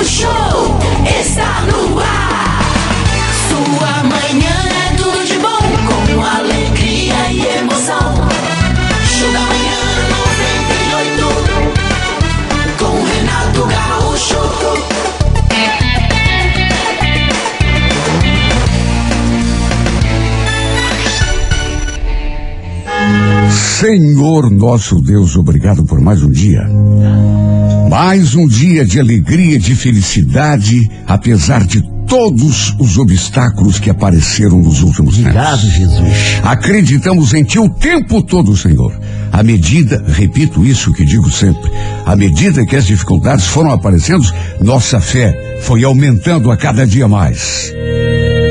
Gaúcho está no ar. Sua manhã é tudo de bom, com alegria e emoção. Show da manhã 98, com Renato Gaúcho. Senhor nosso Deus, obrigado por mais um dia. Mais um dia de alegria, de felicidade, apesar de todos os obstáculos que apareceram nos últimos Obrigado, tempos. Jesus. Acreditamos em Ti o tempo todo, Senhor. À medida, repito isso que digo sempre, à medida que as dificuldades foram aparecendo, nossa fé foi aumentando a cada dia mais.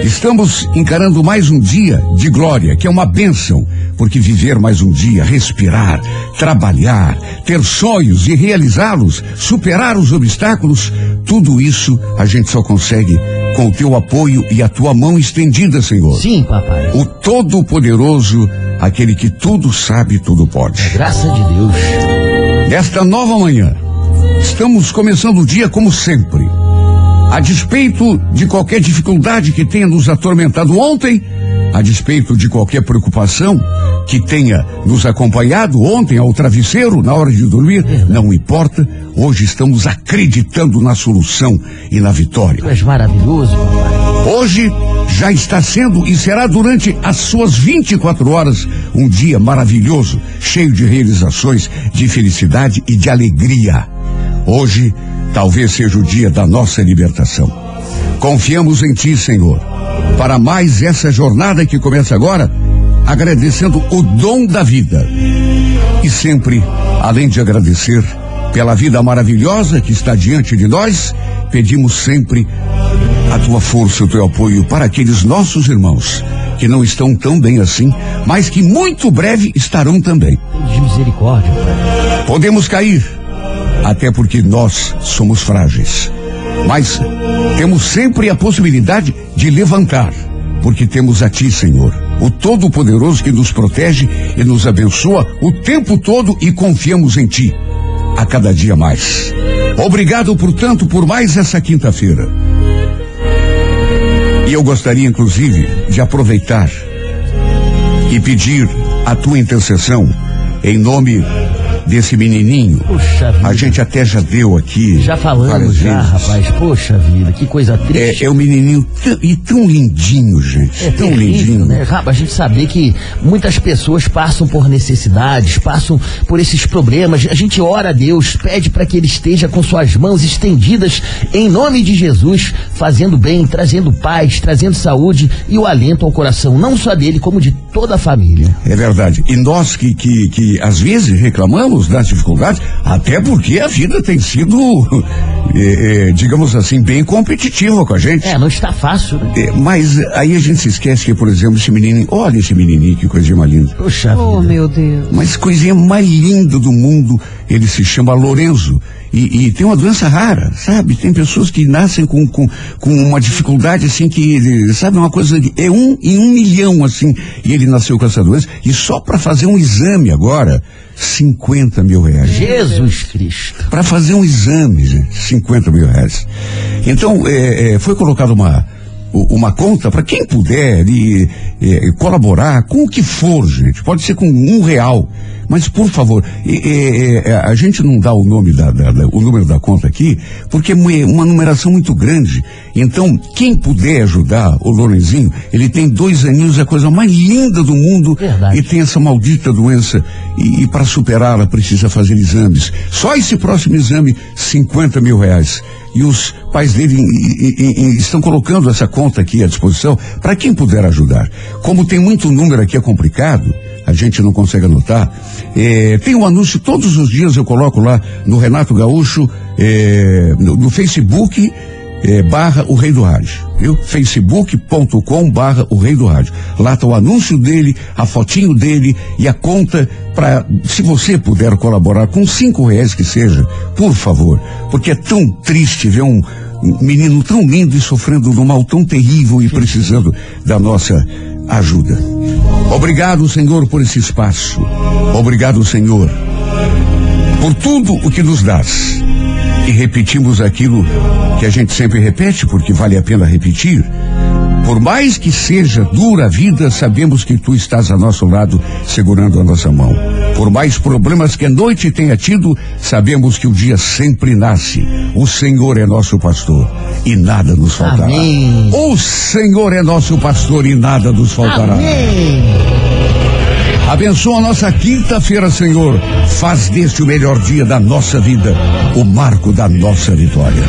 Estamos encarando mais um dia de glória, que é uma bênção, porque viver mais um dia, respirar, trabalhar, ter sonhos e realizá-los, superar os obstáculos, tudo isso a gente só consegue com o teu apoio e a tua mão estendida, Senhor. Sim, papai. O Todo-Poderoso, aquele que tudo sabe e tudo pode. Graça de Deus. Nesta nova manhã, estamos começando o dia como sempre. A despeito de qualquer dificuldade que tenha nos atormentado ontem, a despeito de qualquer preocupação que tenha nos acompanhado ontem ao travesseiro na hora de dormir, não importa, hoje estamos acreditando na solução e na vitória. Tu és maravilhoso, papai. Hoje já está sendo e será durante as suas 24 horas um dia maravilhoso, cheio de realizações, de felicidade e de alegria. Hoje talvez seja o dia da nossa libertação. Confiamos em Ti, Senhor, para mais essa jornada que começa agora, agradecendo o dom da vida. E sempre, além de agradecer pela vida maravilhosa que está diante de nós, pedimos sempre a tua força, o teu apoio para aqueles nossos irmãos que não estão tão bem assim, mas que muito breve estarão também. De misericórdia. Podemos cair, até porque nós somos frágeis. Mas temos sempre a possibilidade de levantar, porque temos a Ti, Senhor, o Todo-Poderoso que nos protege e nos abençoa o tempo todo e confiamos em Ti, a cada dia mais. Obrigado, portanto, por mais essa quinta-feira. E eu gostaria, inclusive, de aproveitar e pedir a tua intercessão em nome desse menininho. Poxa vida. A gente até já deu aqui. Já falamos, já, vezes. rapaz. Poxa vida, que coisa triste. É, é um menininho e tão lindinho, gente. É tão terrível, lindinho. né? Rapaz, a gente saber que muitas pessoas passam por necessidades, passam por esses problemas. A gente ora a Deus, pede para que Ele esteja com suas mãos estendidas em nome de Jesus, fazendo bem, trazendo paz, trazendo saúde e o alento ao coração, não só dele, como de toda a família. É verdade. E nós que, que, que às vezes reclamamos das dificuldades, até porque a vida tem sido, é, é, digamos assim, bem competitiva com a gente. É, não está fácil, né? É, mas aí a gente se esquece que, por exemplo, esse menininho, olha esse menininho, que coisinha mais linda. Poxa Oh, vida. meu Deus. Mas coisinha mais linda do mundo, ele se chama Lorenzo. E, e tem uma doença rara, sabe? Tem pessoas que nascem com, com, com uma dificuldade assim que, sabe, uma coisa de, é um em um milhão assim. E ele nasceu com essa doença. E só para fazer um exame agora, 50 mil reais. Jesus Cristo. Para fazer um exame, gente, 50 mil reais. Então, é, é, foi colocada uma, uma conta para quem puder e, é, colaborar com o que for, gente. Pode ser com um real. Mas, por favor, é, é, a gente não dá o nome da, da- da- o número da conta aqui, porque é uma numeração muito grande. Então, quem puder ajudar o Lorenzinho, ele tem dois aninhos, é a coisa mais linda do mundo. Verdade. E tem essa maldita doença e, e para superá-la precisa fazer exames. Só esse próximo exame, 50 mil reais. E os pais dele estão colocando essa conta aqui à disposição para quem puder ajudar. Como tem muito número aqui, é complicado, a gente não consegue anotar. eh, tem um anúncio todos os dias, eu coloco lá no Renato Gaúcho, eh, no, no Facebook é, barra o Rei do Rádio, viu? facebook.com barra o Rei do Rádio. Lá está o anúncio dele, a fotinho dele e a conta para, se você puder colaborar com cinco reais que seja, por favor, porque é tão triste ver um, um menino tão lindo e sofrendo de um mal tão terrível e precisando da nossa ajuda. Obrigado, Senhor, por esse espaço. Obrigado, Senhor, por tudo o que nos dás. E repetimos aquilo que a gente sempre repete, porque vale a pena repetir. Por mais que seja dura a vida, sabemos que tu estás a nosso lado, segurando a nossa mão. Por mais problemas que a noite tenha tido, sabemos que o dia sempre nasce. O Senhor é nosso pastor e nada nos faltará. Amém. O Senhor é nosso pastor e nada nos faltará. Amém. Abençoa a nossa quinta-feira, Senhor. Faz deste o melhor dia da nossa vida, o marco da nossa vitória.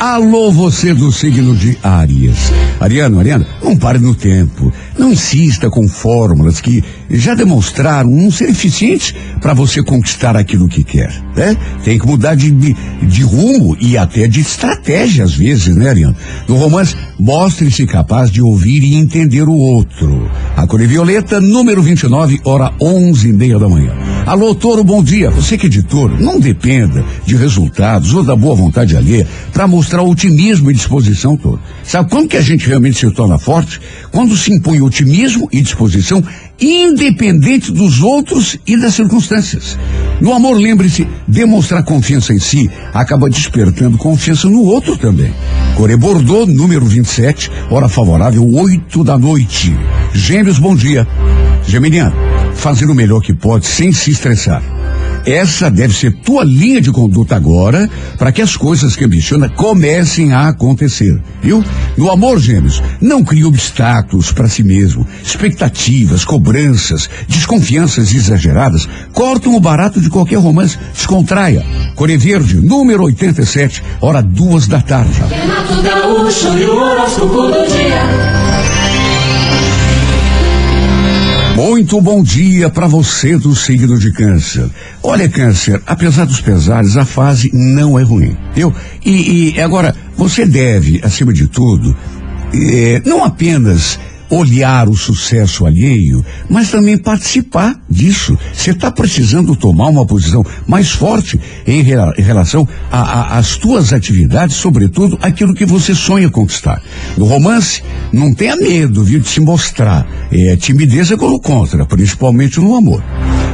Alô, você do signo de Áries. Ariano, Ariana, não pare no tempo. Não insista com fórmulas que já demonstraram não ser eficientes para você conquistar aquilo que quer, né? Tem que mudar de, de, de rumo e até de estratégia às vezes, né, Ariano? No romance, mostre-se capaz de ouvir e entender o outro. A cor é violeta, número 29, hora onze e meia da manhã. Alô, Toro, bom dia. Você que é editor, não dependa de resultados ou da boa vontade alheia para mostrar otimismo e disposição toda. Sabe quando que a gente realmente se torna forte? Quando se impõe otimismo e disposição independente dos outros e das circunstâncias. No amor, lembre-se, demonstrar confiança em si acaba despertando confiança no outro também. Core Bordeaux, número 27, hora favorável, 8 da noite. Gêmeos, bom dia. Geminiano, fazer o melhor que pode sem se estressar. Essa deve ser tua linha de conduta agora para que as coisas que ambiciona comecem a acontecer, viu? No amor, gêmeos, não crie obstáculos para si mesmo. Expectativas, cobranças, desconfianças exageradas cortam o barato de qualquer romance. Descontraia. Core Verde, número 87, hora duas da tarde. Renato Gaúcho e o horóscopo do dia. Muito bom dia para você do signo de câncer. Olha, câncer, apesar dos pesares, a fase não é ruim. Eu e, e agora você deve, acima de tudo, eh, não apenas olhar o sucesso alheio, mas também participar disso. Você está precisando tomar uma posição mais forte em, em relação às tuas atividades, sobretudo aquilo que você sonha conquistar. No romance, não tenha medo, viu, de se mostrar. É, timidez é pelo contra, principalmente no amor.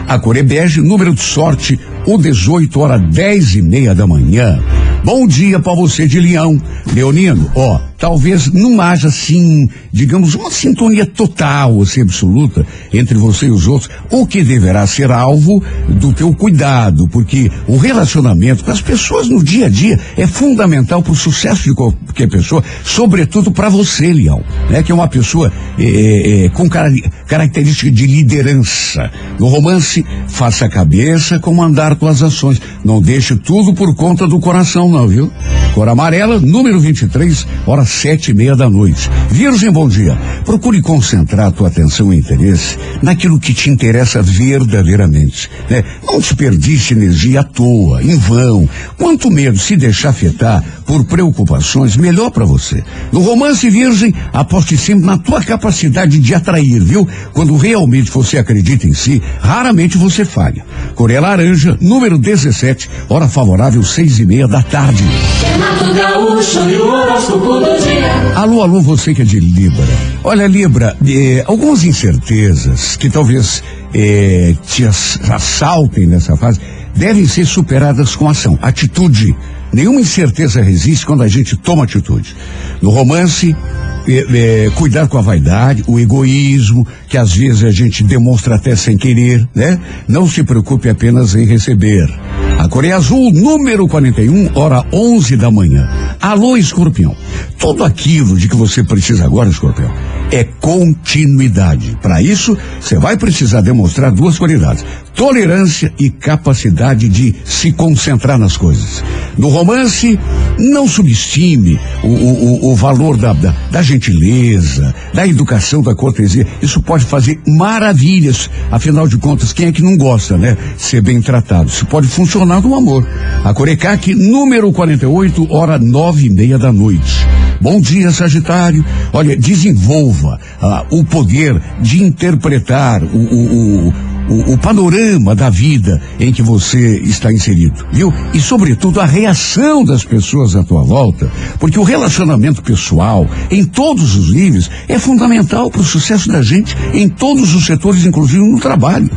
A cor é número de sorte, o 18 horas 10 e meia da manhã. Bom dia para você de Leão. Leonino, ó, talvez não haja assim, digamos, uma sintonia total, assim, absoluta entre você e os outros, o que deverá ser alvo do teu cuidado, porque o relacionamento com as pessoas no dia a dia é fundamental para o sucesso de qualquer pessoa, sobretudo para você, Leão, né? Que é uma pessoa eh, eh, com cara- característica de liderança. No romance, faça a cabeça comandar tuas ações. Não deixe tudo por conta do coração, não, viu? Cor amarela, número 23, hora sete e meia da noite. Virgem, bom dia. Procure concentrar tua atenção e interesse naquilo que te interessa verdadeiramente. Né? Não desperdice energia à toa, em vão. Quanto medo se deixar afetar por preocupações, melhor para você. No romance virgem, aposte sempre na tua capacidade de atrair, viu? Quando realmente você acredita em si, raramente você falha. Coreia Laranja, número 17, hora favorável, seis e meia da tarde. Renato Gaúcho e o horóscopo do dia. Alô, alô, você que é de Libra. Olha, Libra, eh, algumas incertezas que talvez eh, te ass- assaltem nessa fase devem ser superadas com ação, atitude. Nenhuma incerteza resiste quando a gente toma atitude. No romance, eh, eh, cuidar com a vaidade, o egoísmo, que às vezes a gente demonstra até sem querer, né? Não se preocupe apenas em receber. A Coreia Azul, número 41, hora 11 da manhã. Alô, escorpião. Tudo aquilo de que você precisa agora, escorpião, é continuidade. Para isso, você vai precisar demonstrar duas qualidades: tolerância e capacidade de se concentrar nas coisas. No romance, não subestime o, o, o- valor da, da, da gentileza, da educação, da cortesia. Isso pode fazer maravilhas. Afinal de contas, quem é que não gosta, né? Ser bem tratado. Isso pode funcionar no amor. A Corecac, número 48, hora nove e meia da noite. Bom dia, Sagitário. Olha, desenvolva ah, o poder de interpretar o, o, o, o, o panorama da vida em que você está inserido, viu? E, sobretudo, a reação das pessoas à tua volta, porque o relacionamento pessoal, em todos os níveis, é fundamental para o sucesso da gente em todos os setores, inclusive no trabalho.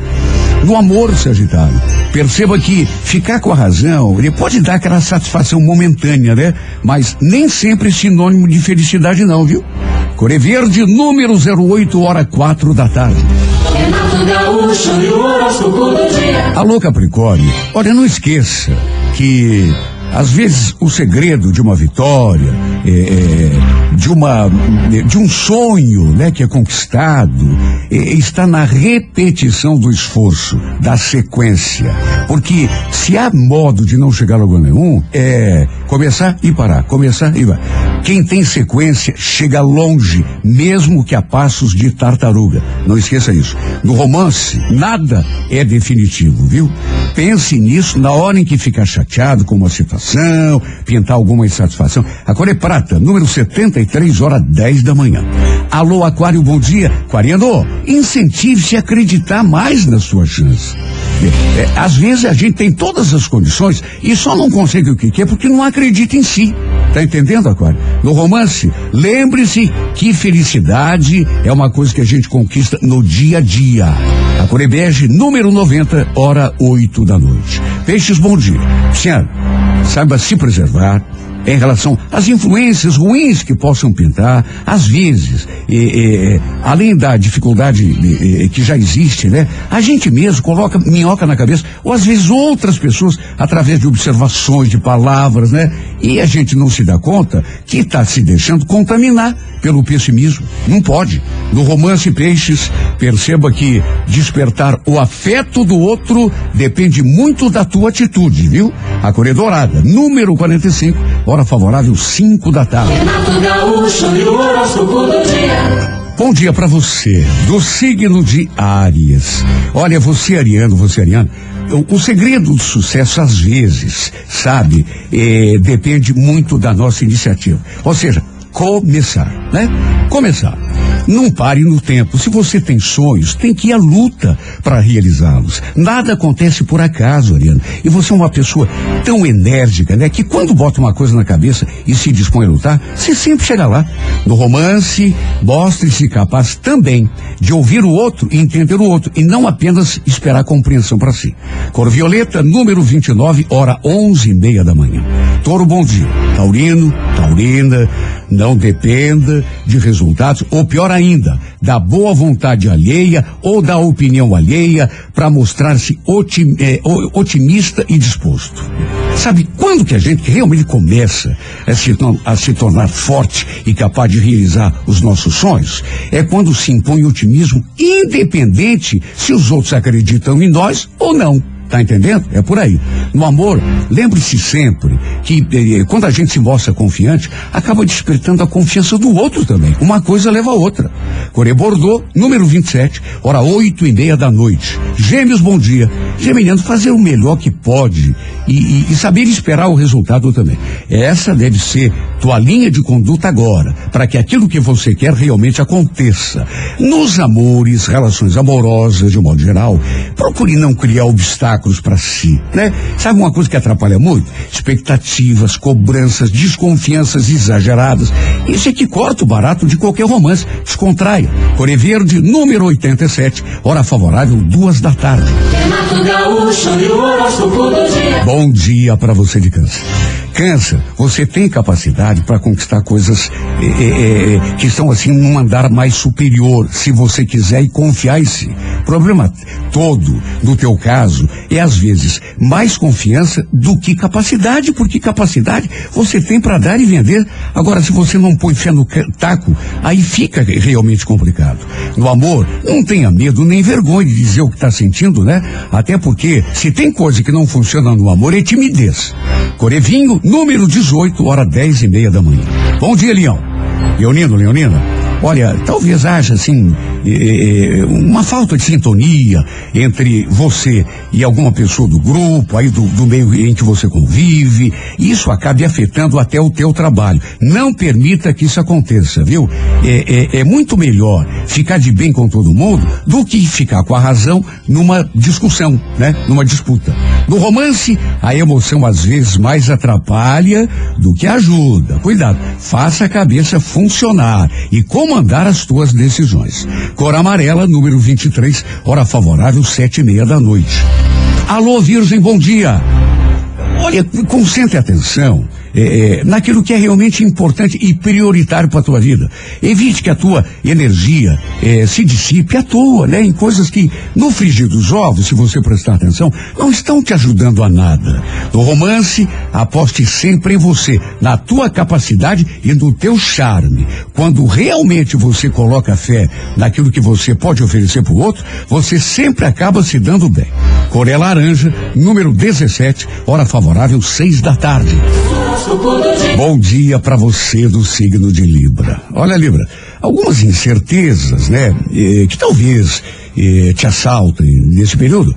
No amor, Sagitário, perceba que ficar com a razão, ele pode dar aquela satisfação momentânea, né? Mas nem sempre é sinônimo de felicidade não, viu? Core Verde, número 08, hora quatro da tarde. Renato Gaúcho e o horóscopo do dia. Alô, Capricórnio, olha, não esqueça que às vezes o segredo de uma vitória, é, é, de uma, de um sonho, né, que é conquistado, é, está na repetição do esforço, da sequência. Porque se há modo de não chegar a lugar nenhum, é começar e parar, começar e parar. Quem tem sequência chega longe, mesmo que a passos de tartaruga. Não esqueça isso. No romance, nada é definitivo, viu? Pense nisso na hora em que ficar chateado com uma situação, pintar alguma insatisfação. A é prata, número 73, hora 10 da manhã. Alô, Aquário, bom dia. Aquariano, incentive-se a acreditar mais na sua chance. É, é, às vezes a gente tem todas as condições e só não consegue o que quer porque não acredita em si. Tá entendendo, Aquário? No romance, lembre-se que felicidade é uma coisa que a gente conquista no dia a dia. A Corebege, número 90, hora 8 da noite. Peixes, bom dia. Senhora, saiba se preservar, em relação às influências ruins que possam pintar, às vezes, além da dificuldade que já existe, né? A gente mesmo coloca minhoca na cabeça, ou às vezes outras pessoas, através de observações, de palavras, né? E a gente não se dá conta que está se deixando contaminar pelo pessimismo. Não pode. No romance Peixes, perceba que despertar o afeto do outro depende muito da tua atitude, viu? A Corredorada, número 45, hora favorável 5 da tarde. E. Bom dia para você, do signo de Áries. Olha, você ariano, você ariano, o, o segredo do sucesso, às vezes, sabe, eh, depende muito da nossa iniciativa. Ou seja, começar, né? Começar. Não pare no tempo. Se você tem sonhos, tem que ir à luta para realizá-los. Nada acontece por acaso, Ariana. E você é uma pessoa tão enérgica, né? Que quando bota uma coisa na cabeça e se dispõe a lutar, você sempre chega lá. No romance, mostre-se capaz também de ouvir o outro e entender o outro, e não apenas esperar compreensão para si. Cor Violeta, número 29, hora onze e meia da manhã. Toro, bom dia. Taurino, Taurina, não dependa de resultados, ou pior ainda, da boa vontade alheia ou da opinião alheia para mostrar-se otim, o- otimista e disposto. Sabe quando que a gente realmente começa a se, a se tornar forte e capaz de realizar os nossos sonhos? É quando se impõe otimismo, independente se os outros acreditam em nós ou não. Tá entendendo? É por aí. No amor, lembre-se sempre que eh, quando a gente se mostra confiante, acaba despertando a confiança do outro também. Uma coisa leva a outra. Core Bordeaux, número 27, hora oito e meia da noite. Gêmeos, bom dia. Geminiano, fazer o melhor que pode e, e- e saber esperar o resultado também. Essa deve ser tua linha de conduta agora, para que aquilo que você quer realmente aconteça. Nos amores, relações amorosas, de modo geral, procure não criar obstáculos para si, né? Sabe uma coisa que atrapalha muito? Expectativas, cobranças, desconfianças exageradas. Isso é que corta o barato de qualquer romance. Descontraia. Core Verde, número 87, hora favorável, duas da tarde. Bom dia para você de câncer. Câncer, você tem capacidade para conquistar coisas eh, eh, que estão assim num andar mais superior, se você quiser e confiar em si. Problema todo, no teu caso, é às vezes mais confiança do que capacidade, porque capacidade você tem para dar e vender. Agora, se você não põe fé no taco, aí fica realmente complicado. No amor, não tenha medo nem vergonha de dizer o que está sentindo, né? Até porque se tem coisa que não funciona no amor é timidez. Corevinho, número 18, hora 10 e meia da manhã. Bom dia, Leão. Leonino, Leonina. Olha, talvez haja, assim, uma falta de sintonia entre você e alguma pessoa do grupo, aí do, do meio em que você convive, isso acabe afetando até o teu trabalho. Não permita que isso aconteça, viu? É, é- é muito melhor ficar de bem com todo mundo do que ficar com a razão numa discussão, né? Numa disputa. No romance, a emoção às vezes mais atrapalha do que ajuda. Cuidado, faça a cabeça funcionar e comandar as tuas decisões. Cor amarela, número 23, hora favorável, sete e meia da noite. Alô, Virgem, bom dia. Olha, concentre atenção é, é, naquilo que é realmente importante e prioritário para a tua vida. Evite que a tua energia é, se dissipe à toa, né? Em coisas que, no frigir dos ovos, se você prestar atenção, não estão te ajudando a nada. No romance, aposte sempre em você, na tua capacidade e no teu charme. Quando realmente você coloca fé naquilo que você pode oferecer para o outro, você sempre acaba se dando bem. Coré Laranja, número 17, hora favorável, seis da tarde. Bom dia para você do signo de Libra. Olha, Libra, algumas incertezas, né, eh, que talvez eh, te assaltem nesse período,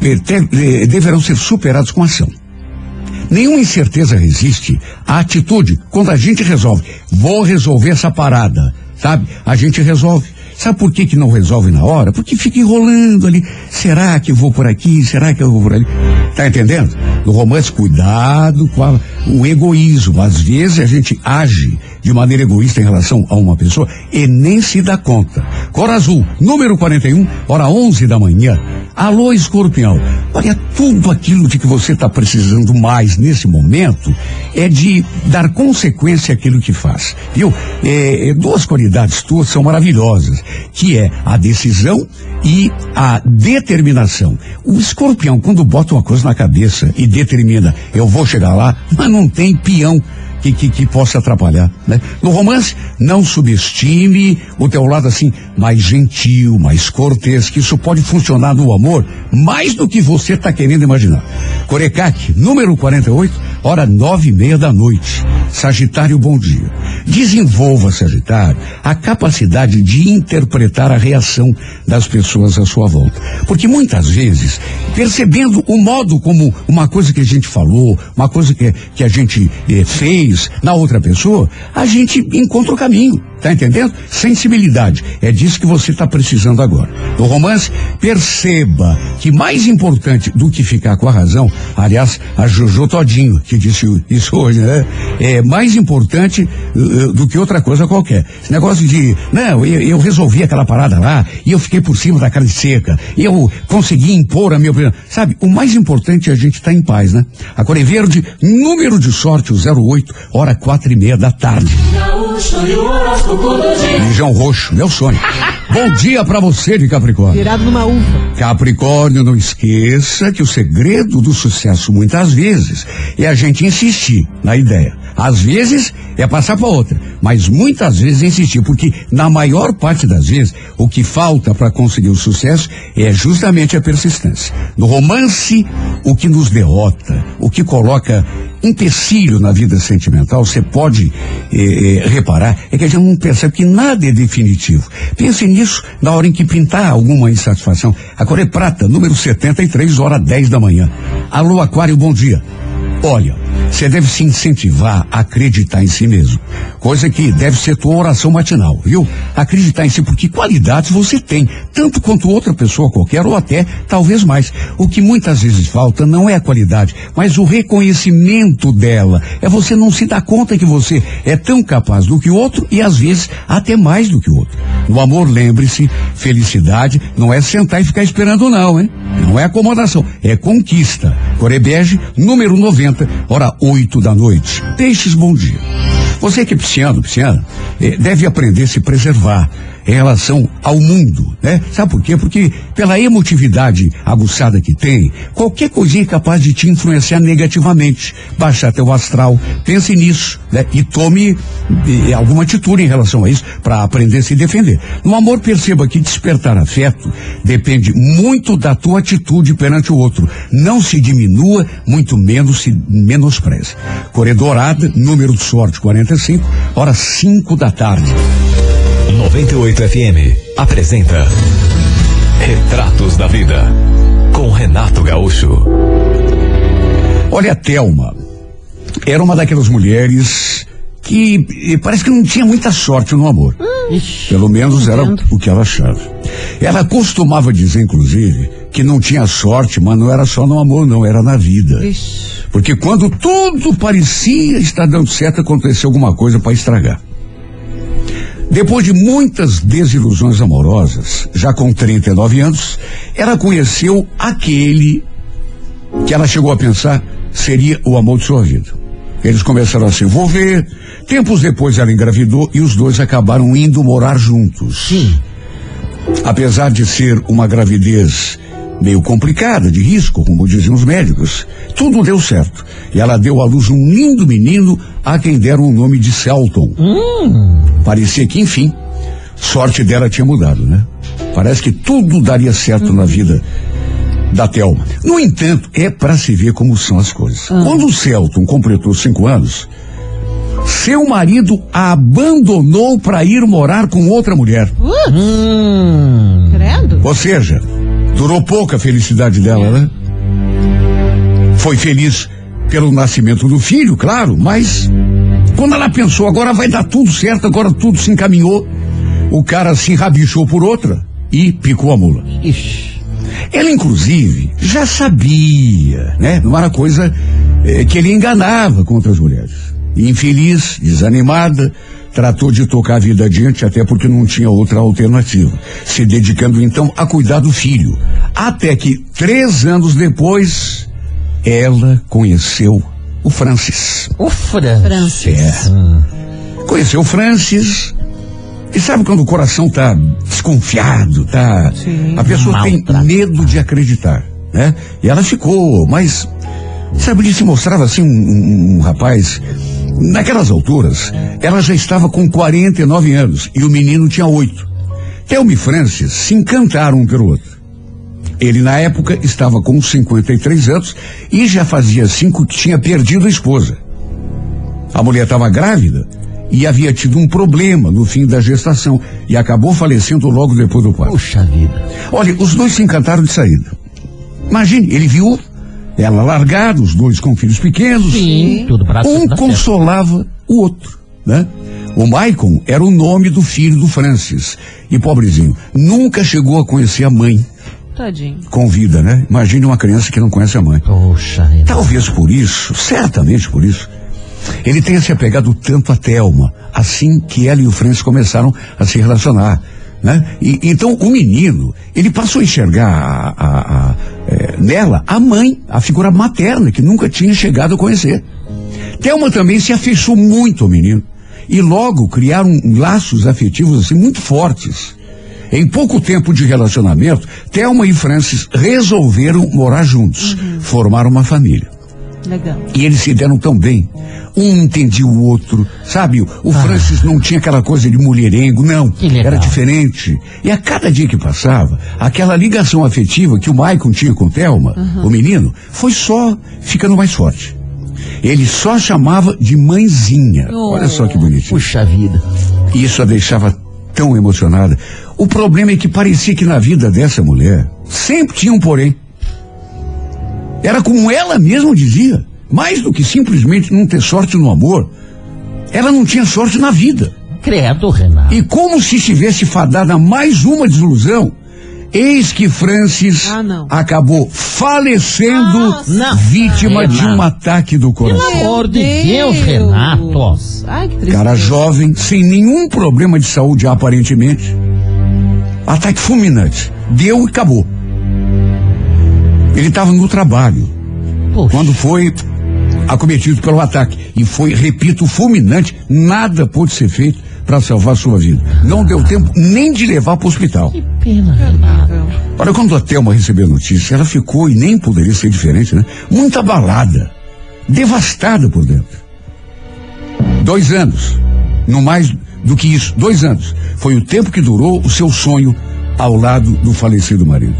eh, te- deverão ser superados com ação. Nenhuma incerteza resiste à atitude quando a gente resolve. Vou resolver essa parada, sabe? A gente resolve. Sabe por que, que não resolve na hora? Porque fica enrolando ali. Será que eu vou por aqui? Será que eu vou por ali? Tá entendendo? No romance, cuidado com a- o egoísmo. Às vezes a gente age de maneira egoísta em relação a uma pessoa e nem se dá conta. Cor azul, número 41, hora 11 da manhã. Alô, escorpião. Olha, tudo aquilo de que você está precisando mais nesse momento é de dar consequência àquilo que faz. Viu? É, é, duas qualidades tuas são maravilhosas, que é a decisão e a determinação. O escorpião, quando bota uma coisa na cabeça e determina, eu vou chegar lá, mas não tem peão que, que, que possa atrapalhar, né? No romance, não subestime o teu lado assim, mais gentil, mais cortês, que isso pode funcionar no amor mais do que você está querendo imaginar. Corecaque, número 48, hora nove e meia da noite. Sagitário, bom dia. Desenvolva, Sagitário, a capacidade de interpretar a reação das pessoas à sua volta. Porque muitas vezes, percebendo o modo como uma coisa que a gente falou, uma coisa que, que a gente eh, fez na outra pessoa, a gente encontra o caminho. Tá entendendo? Sensibilidade. É disso que você está precisando agora. No romance, perceba que mais importante do que ficar com a razão, aliás, a Jojo Todinho, que disse isso hoje, né? É mais importante uh, do que outra coisa qualquer. Esse negócio de, não, eu, eu resolvi aquela parada lá, e eu fiquei por cima da carne seca, e eu consegui impor a minha opinião. Sabe, o mais importante é a gente estar em paz, né? A Cor é Verde, número de sorte, o 08, hora quatro e meia da tarde. Lijão Roxo, meu sonho. Bom dia pra você de Capricórnio. Virado numa uva. Capricórnio, não esqueça que o segredo do sucesso muitas vezes é a gente insistir na ideia. Às vezes é passar para outra, mas muitas vezes é insistir, porque na maior parte das vezes o que falta para conseguir o sucesso é justamente a persistência. No romance, o que nos derrota, o que coloca empecilho na vida sentimental, você pode eh, eh, reparar, é que a gente não percebe que nada é definitivo. Pense nisso na hora em que pintar alguma insatisfação. A cor é prata, número 73, hora 10 da manhã. Alô, Aquário, bom dia. Olha, você deve se incentivar a acreditar em si mesmo. Coisa que deve ser tua oração matinal, viu? Acreditar em si, porque qualidades você tem, tanto quanto outra pessoa qualquer, ou até talvez mais. O que muitas vezes falta não é a qualidade, mas o reconhecimento dela. É você não se dar conta que você é tão capaz do que o outro e às vezes até mais do que o outro. No amor, lembre-se, felicidade não é sentar e ficar esperando, não, hein? Não é acomodação, é conquista. Corebege, número 90, hora 8 da noite. Peixes, bom dia. Você que é pisciano, pisciana, eh, deve aprender a se preservar em relação ao mundo, né? Sabe por quê? Porque pela emotividade aguçada que tem, qualquer coisinha é capaz de te influenciar negativamente. Baixa teu astral, pense nisso, né? E tome eh, alguma atitude em relação a isso para aprender a se defender. No amor, perceba que despertar afeto depende muito da tua atitude perante o outro. Não se diminua, muito menos se menospreze. Corredorada, número de sorte 45, hora 5 da tarde. 98 FM apresenta Retratos da Vida com Renato Gaúcho. Olha, a Thelma era uma daquelas mulheres que eh, parece que não tinha muita sorte no amor. Ixi. Pelo menos era entendo. o que ela achava. Ela costumava dizer, inclusive, que não tinha sorte, mas não era só no amor, não, era na vida. Ixi. Porque quando tudo parecia estar dando certo, aconteceu alguma coisa para estragar. Depois de muitas desilusões amorosas, já com 39 anos, ela conheceu aquele que ela chegou a pensar seria o amor de sua vida. Eles começaram a se envolver, tempos depois ela engravidou e os dois acabaram indo morar juntos. Sim. Apesar de ser uma gravidez meio complicada, de risco, como diziam os médicos, tudo deu certo. E ela deu à luz um lindo menino a quem deram o nome de Celton. Parecia que, enfim, sorte dela tinha mudado, né? Parece que tudo daria certo na vida da Thelma. No entanto, é para se ver como são as coisas. Quando o Celton completou cinco anos, seu marido a abandonou para ir morar com outra mulher. Hum. Credo? Ou seja, durou pouco a felicidade dela, né? Foi feliz pelo nascimento do filho, claro, mas quando ela pensou, agora vai dar tudo certo, agora tudo se encaminhou, o cara se rabichou por outra e picou a mula. Ixi. Ela, inclusive, já sabia, né? Não era coisa eh, que ele enganava com outras mulheres. Infeliz, desanimada, tratou de tocar a vida adiante, até porque não tinha outra alternativa. Se dedicando então a cuidar do filho. Até que, três anos depois, ela conheceu o Francis. O Francis. Francis. Conheceu o Francis. E sabe quando o coração tá desconfiado, tá? Sim. A pessoa tem medo de acreditar, né? E ela ficou, mas sabe, ele se mostrava assim um, um- um rapaz. Naquelas alturas, ela já estava com 49 anos e o menino tinha oito. Thelma e Francis se encantaram um pelo outro. Ele, na época, estava com 53 anos e já fazia cinco que tinha perdido a esposa. A mulher estava grávida e havia tido um problema no fim da gestação e acabou falecendo logo depois do parto. Puxa vida. Olha, os dois se encantaram de saída. Imagine, ele viu ela largada, os dois com filhos pequenos. Sim. Tudo pra Um consolava o outro, né? O Maicon era o nome do filho do Francis. E pobrezinho, nunca chegou a conhecer a mãe Tadinho. com vida, né? Imagine uma criança que não conhece a mãe. Poxa, Renato. Talvez por isso, certamente por isso, ele tenha se apegado tanto a Thelma, assim que ela e o Francis começaram a se relacionar. Né? E, então o menino, ele passou a enxergar a- a- a, eh, nela a mãe, a figura materna, que nunca tinha chegado a conhecer. Thelma também se afeiçou muito ao menino. E logo criaram laços afetivos assim muito fortes. Em pouco tempo de relacionamento, Thelma e Francis resolveram morar juntos, formaram uma família. Legal. E eles se deram tão bem. Um entendia o outro, sabe? O Francis não tinha aquela coisa de mulherengo, não. Era diferente. E a cada dia que passava, aquela ligação afetiva que o Maicon tinha com Thelma, o menino, foi só ficando mais forte. Ele só chamava de mãezinha. Oh. Olha só que bonitinho. Puxa vida. E isso a deixava tão emocionada. O problema é que parecia que na vida dessa mulher sempre tinha um porém. Era como ela mesma dizia, mais do que simplesmente não ter sorte no amor, ela não tinha sorte na vida. Credo, Renato. E como se estivesse fadada a mais uma desilusão, eis que Francis Ah, não. acabou falecendo Nossa. Vítima de Renato. um ataque do coração. Pelo amor de Deus, Renato. Ai, que. Cara jovem, sem nenhum problema de saúde aparentemente. Ataque fulminante. Deu e acabou. Ele estava no trabalho Poxa. quando foi acometido pelo ataque. E foi, repito, fulminante. Nada pôde ser feito para salvar sua vida. Não deu tempo nem de levar para o hospital. Que pena, Renato. Olha, quando a Thelma recebeu a notícia, ela ficou, e nem poderia ser diferente, né? Muito abalada, devastada por dentro. Dois anos, não mais do que isso, dois anos, foi o tempo que durou o seu sonho ao lado do falecido marido.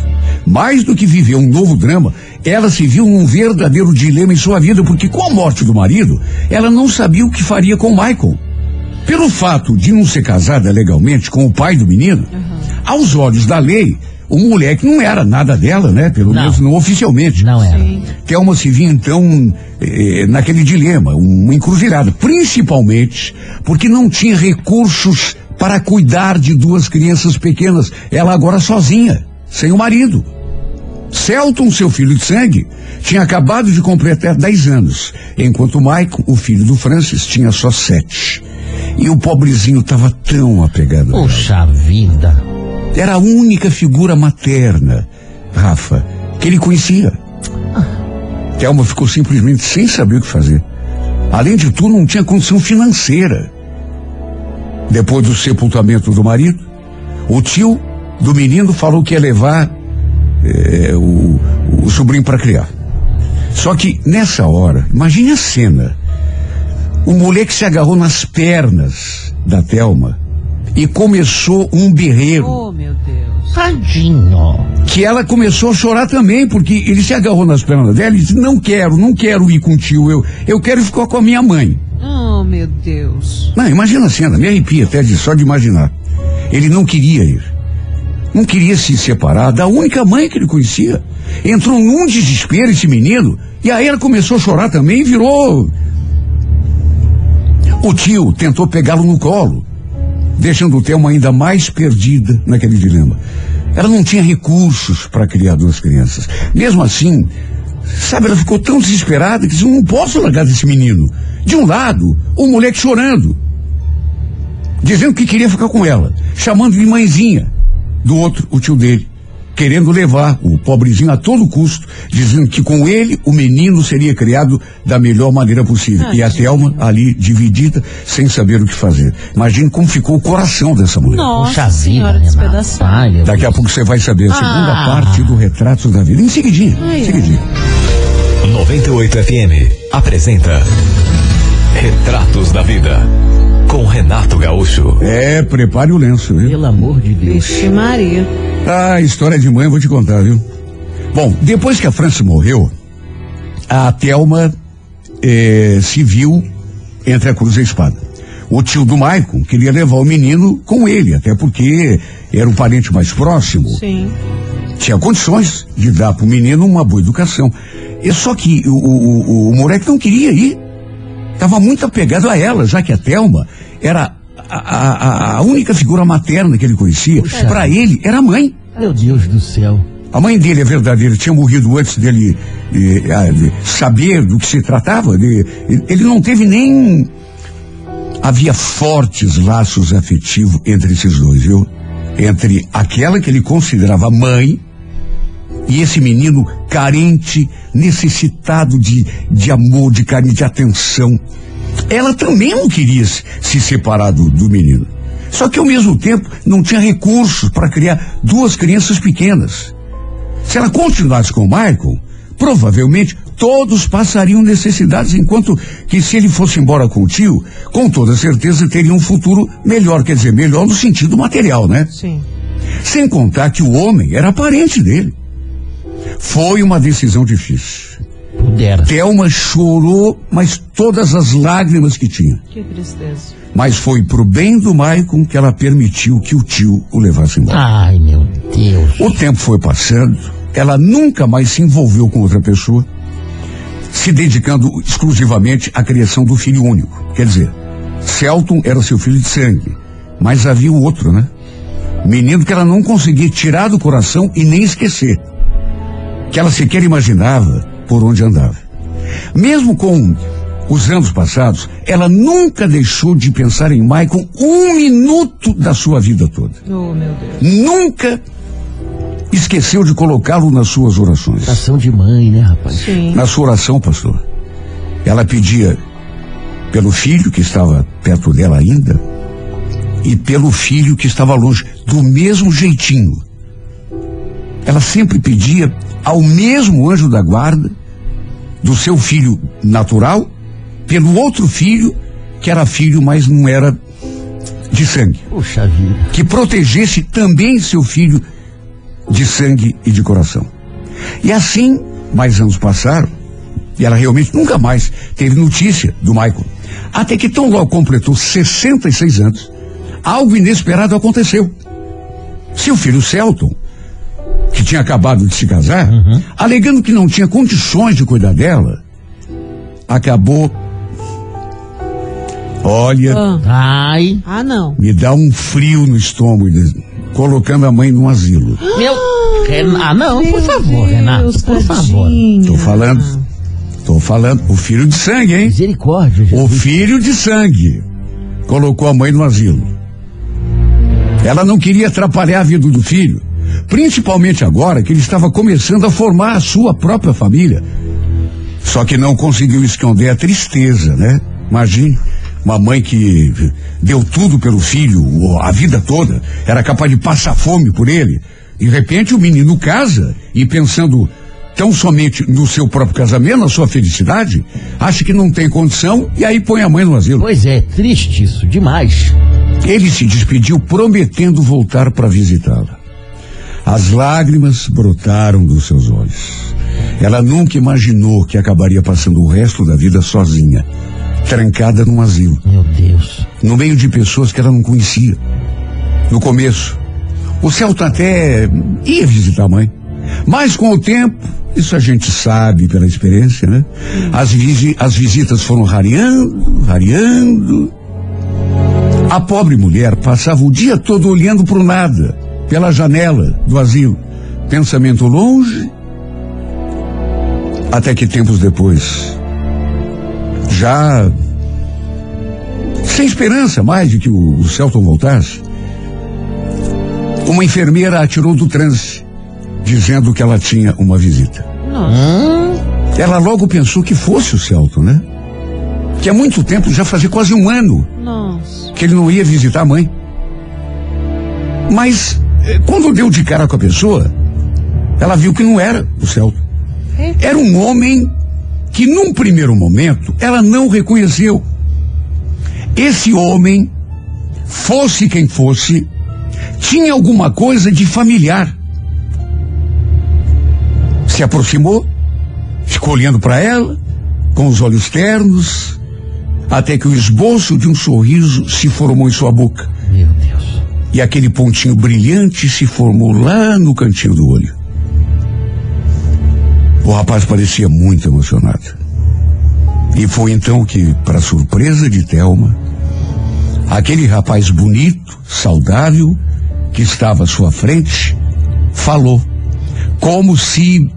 Mais do que viver um novo drama, ela se viu num verdadeiro dilema em sua vida, porque com a morte do marido, ela não sabia o que faria com o Michael. Pelo fato de não ser casada legalmente com o pai do menino, aos olhos da lei, o moleque não era nada dela, né? Pelo Não. menos não oficialmente. Não era. Sim. Thelma se via então eh, naquele dilema, uma encruzilhada, principalmente porque não tinha recursos para cuidar de duas crianças pequenas, ela agora sozinha, sem o marido. Celton, seu filho de sangue, tinha acabado de completar 10 anos, enquanto Michael, o filho do Francis, tinha só sete. E o pobrezinho estava tão apegado. Poxa vida. Era a única figura materna, Rafa, que ele conhecia. Thelma ficou simplesmente sem saber o que fazer. Além de tudo, não tinha condição financeira. Depois do sepultamento do marido, o tio do menino falou que ia levar eh, o, o sobrinho para criar. Só que nessa hora, imagine a cena. O moleque se agarrou nas pernas da Thelma e começou um berreiro Oh, meu Deus. Tadinho. que ela começou a chorar também, porque ele se agarrou nas pernas dela e disse, não quero, não quero ir contigo, eu, eu quero ficar com a minha mãe. Oh, meu Deus. Não, imagina a cena, me arrepia até de, só de imaginar. Ele não queria ir. Não queria se separar da única mãe que ele conhecia. Entrou num desespero esse menino, e aí ela começou a chorar também e virou. O tio tentou pegá-lo no colo, deixando o Thelma ainda mais perdida naquele dilema. Ela não tinha recursos para criar duas crianças. Mesmo assim, sabe, ela ficou tão desesperada que disse, eu não posso largar desse menino. De um lado, o moleque chorando, dizendo que queria ficar com ela, chamando de mãezinha. Do outro, o tio dele, querendo levar o pobrezinho a todo custo, dizendo que com ele o menino seria criado da melhor maneira possível. e a Thelma ali dividida, sem saber o que fazer. Imagine como ficou o coração dessa mulher. Nossa Poxa senhora, vida, Renato. despedaçada. Daqui a pouco você vai saber a segunda Ah. parte do Retratos da Vida. Em seguidinho, Ai, em ai. seguidinho. 98 FM apresenta Retratos da Vida com Renato Gaúcho. É, prepare o lenço, viu? Pelo amor de Deus. Vixe Maria. Ah, história de mãe, eu vou te contar, viu? Bom, depois que a França morreu, a Thelma eh, se viu entre a cruz e a espada. O tio do Maicon queria levar o menino com ele, até porque era o parente mais próximo. Sim. Tinha condições de dar para o menino uma boa educação. E só que o, o, o, o moleque não queria ir. Estava muito apegado a ela, já que a Thelma era a, a- a única figura materna que ele conhecia. Para ele, era a mãe. Meu Deus do céu. A mãe dele, é verdadeira, tinha morrido antes dele eh, ah, de saber do que se tratava. de- ele não teve nem. Havia fortes laços afetivos entre esses dois, viu? Entre aquela que ele considerava mãe e esse menino carente, necessitado de, de amor, de carinho, de atenção. Ela também não queria se, se separar do, do menino. Só que ao mesmo tempo não tinha recursos para criar duas crianças pequenas. Se ela continuasse com o Michael, provavelmente todos passariam necessidades, enquanto que se ele fosse embora com o tio, com toda certeza teria um futuro melhor, quer dizer, melhor no sentido material, né? Sim. Sem contar que o homem era parente dele. Foi uma decisão difícil. Pudera. Thelma chorou, mas todas as lágrimas que tinha. Que tristeza. Mas foi pro bem do Maicon que ela permitiu que o tio o levasse embora. Ai, meu Deus. O tempo foi passando, ela nunca mais se envolveu com outra pessoa, se dedicando exclusivamente à criação do filho único. Quer dizer, Celton era seu filho de sangue, mas havia o outro, né? Menino que ela não conseguia tirar do coração e nem esquecer. Que ela sequer imaginava por onde andava. Mesmo com os anos passados, ela nunca deixou de pensar em Michael um minuto da sua vida toda Oh, meu Deus. nunca esqueceu de colocá-lo nas suas orações. Oração de mãe, né, rapaz? Sim. Na sua oração, pastor. Ela pedia pelo filho que estava perto dela ainda e pelo filho que estava longe, do mesmo jeitinho. Ela sempre pedia ao mesmo anjo da guarda do seu filho natural pelo outro filho que era filho, mas não era de sangue Puxa vida. que protegesse também seu filho de sangue e de coração. E assim, mais anos passaram, e ela realmente nunca mais teve notícia do Michael. Até que tão logo completou 66 anos, algo inesperado aconteceu. Seu filho Celton que tinha acabado de se casar, alegando que não tinha condições de cuidar dela, acabou. Olha, Ah, Ai, ah, não. me dá um frio no estômago, colocando a mãe num asilo. meu. Ah, não, por favor, Deus, Renato, por favor. Tô falando, tô falando, o filho de sangue, hein? Misericórdia, O Jesus. filho de sangue colocou a mãe no asilo. Ela não queria atrapalhar a vida do filho, principalmente agora que ele estava começando a formar a sua própria família. Só que não conseguiu esconder a tristeza, né? Imagine, uma mãe que deu tudo pelo filho a vida toda, era capaz de passar fome por ele. De repente o menino casa e pensando tão somente no seu próprio casamento, na sua felicidade, acha que não tem condição e aí põe a mãe no asilo. Pois é, triste isso, demais. Ele se despediu prometendo voltar para visitá-la. As lágrimas brotaram dos seus olhos. Ela nunca imaginou que acabaria passando o resto da vida sozinha, trancada num asilo, Meu Deus. no meio de pessoas que ela não conhecia. No começo, o Celton até ia visitar a mãe. Mas com o tempo, isso a gente sabe pela experiência, né? As, visi- as visitas foram rareando, rareando. A pobre mulher passava o dia todo olhando para o nada, pela janela do asilo. Pensamento longe. Até que tempos depois, já sem esperança mais de que o, o Celton voltasse, uma enfermeira a tirou do transe, dizendo que ela tinha uma visita. Ela logo pensou que fosse o Celton, né? Que há muito tempo, já fazia quase um ano, Nossa. que ele não ia visitar a mãe. Mas, quando deu de cara com a pessoa, ela viu que não era o Celton. Era um homem que, num primeiro momento, ela não reconheceu. Esse homem, fosse quem fosse, tinha alguma coisa de familiar. Se aproximou, ficou olhando para ela, com os olhos ternos, até que o esboço de um sorriso se formou em sua boca. Meu Deus. E aquele pontinho brilhante se formou lá no cantinho do olho. O rapaz parecia muito emocionado. E foi então que, para surpresa de Thelma, aquele rapaz bonito, saudável, que estava à sua frente, falou, como se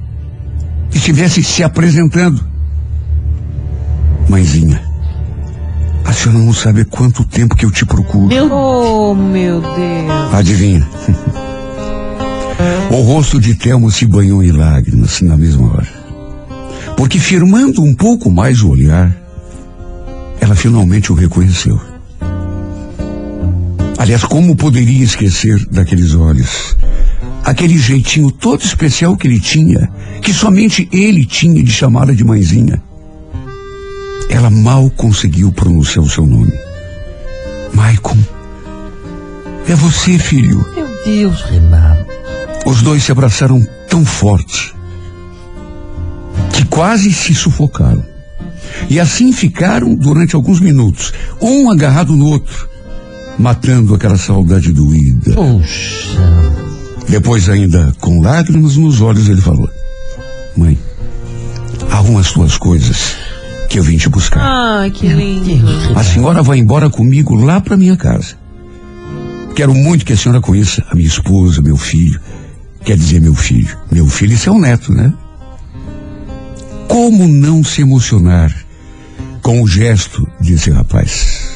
estivesse se apresentando. Mãezinha, a senhora não sabe quanto tempo que eu te procuro. Oh, meu Deus. Adivinha? o rosto de Thelma se banhou em lágrimas na mesma hora. Porque firmando um pouco mais o olhar, ela finalmente o reconheceu. Aliás, como poderia esquecer daqueles olhos? Aquele jeitinho todo especial que ele tinha, que somente ele tinha de chamá-la de mãezinha. Ela mal conseguiu pronunciar o seu nome. Maicon. É você, filho. Meu Deus, Renato. Os dois se abraçaram tão forte que quase se sufocaram. E assim ficaram durante alguns minutos, um agarrado no outro, matando aquela saudade doída. Poxa. Depois, ainda com lágrimas nos olhos, ele falou: Mãe, arruma as tuas coisas que eu vim te buscar. Ai, que Meu lindo. Deus. A senhora vai embora comigo lá para minha casa. Quero muito que a senhora conheça a minha esposa, meu filho. Quer dizer, meu filho. Meu filho, é um neto, né? Como não se emocionar com o gesto desse rapaz?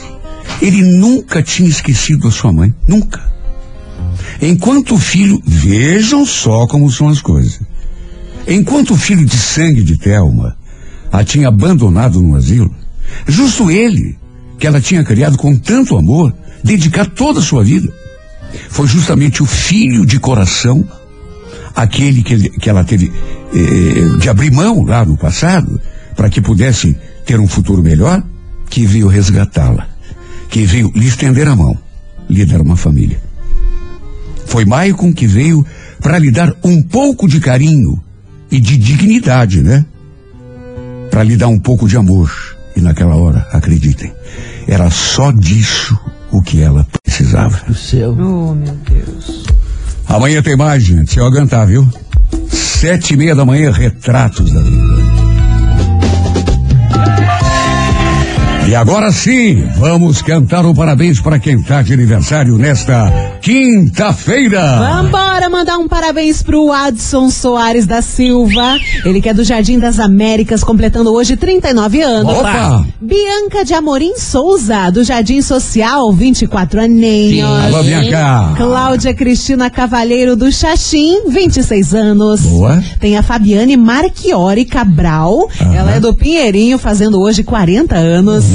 Ele nunca tinha esquecido a sua mãe. Nunca. Enquanto o filho, vejam só como são as coisas. Enquanto o filho de sangue de Thelma a tinha abandonado no asilo, justo ele, que ela tinha criado com tanto amor, dedicar toda a sua vida, foi justamente o filho de coração, aquele que, que ela teve eh, de abrir mão lá no passado, para que pudesse ter um futuro melhor, que veio resgatá-la, que veio lhe estender a mão, lhe dar uma família. Foi Maicon que veio para lhe dar um pouco de carinho e de dignidade, né? Para lhe dar um pouco de amor. E naquela hora, acreditem, era só disso o que ela precisava. Do céu. Oh, meu Deus. Amanhã tem mais, gente. Se eu aguentar, viu? Sete e meia da manhã, retratos da vida. E agora sim, vamos cantar o parabéns para quem tá de aniversário nesta quinta-feira. Vambora mandar um parabéns pro Adson Soares da Silva. Ele que é do Jardim das Américas, completando hoje 39 anos. Opa! Bianca de Amorim Souza, do Jardim Social, 24 aninhos. Alô, Bianca. Cláudia Cristina Cavalheiro do Xaxim, 26 anos. Boa. Tem a Fabiane Marchiori Cabral. Ela é do Pinheirinho, fazendo hoje 40 anos.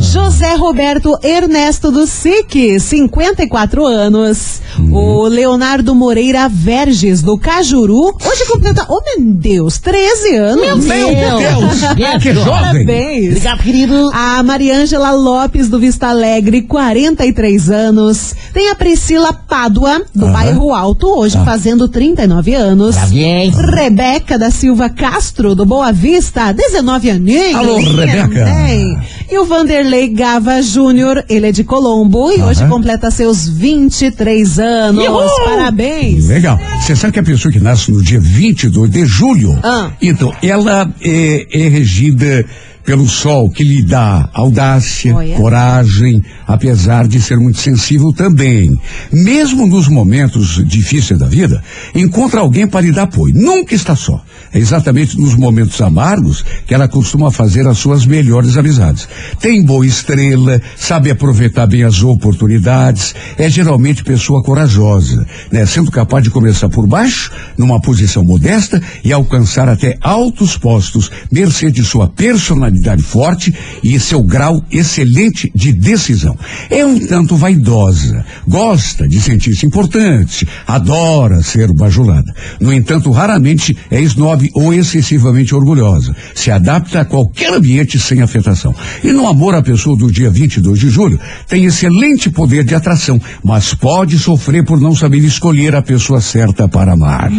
José Roberto Ernesto do SIC, 54 anos. O Leonardo Moreira Verges, do Cajuru, hoje completa, oh meu Deus, 13 anos. Meu Deus, que jovem. Parabéns. Obrigado, querido. A Mariângela Lopes do Vista Alegre, 43 anos. Tem a Priscila Pádua, do Aham. Bairro Alto, hoje fazendo 39 anos. Parabéns. Rebeca da Silva Castro, do Boa Vista, 19 aninhos. Alô, Rebeca. Também. E o Vanderlei Gava Júnior, ele é de Colombo e hoje completa seus 23 anos. Parabéns. Legal. Você sabe que a pessoa que nasce no dia 22 de julho, Ah. então, ela é, é regida pelo sol, que lhe dá audácia, Olha. coragem, apesar de ser muito sensível também. Mesmo nos momentos difíceis da vida, encontra alguém para lhe dar apoio. Nunca está só. É exatamente nos momentos amargos que ela costuma fazer as suas melhores amizades. Tem boa estrela, sabe aproveitar bem as oportunidades, é geralmente pessoa corajosa, né? Sendo capaz de começar por baixo, numa posição modesta e alcançar até altos postos, mercê de sua personalidade forte e seu grau excelente de decisão. É um tanto vaidosa, gosta de sentir-se importante, adora ser bajulada. No entanto, raramente é snob ou excessivamente orgulhosa. Se adapta a qualquer ambiente sem afetação. E no amor, a pessoa do dia 22 de julho tem excelente poder de atração, mas pode sofrer por não saber escolher a pessoa certa para amar.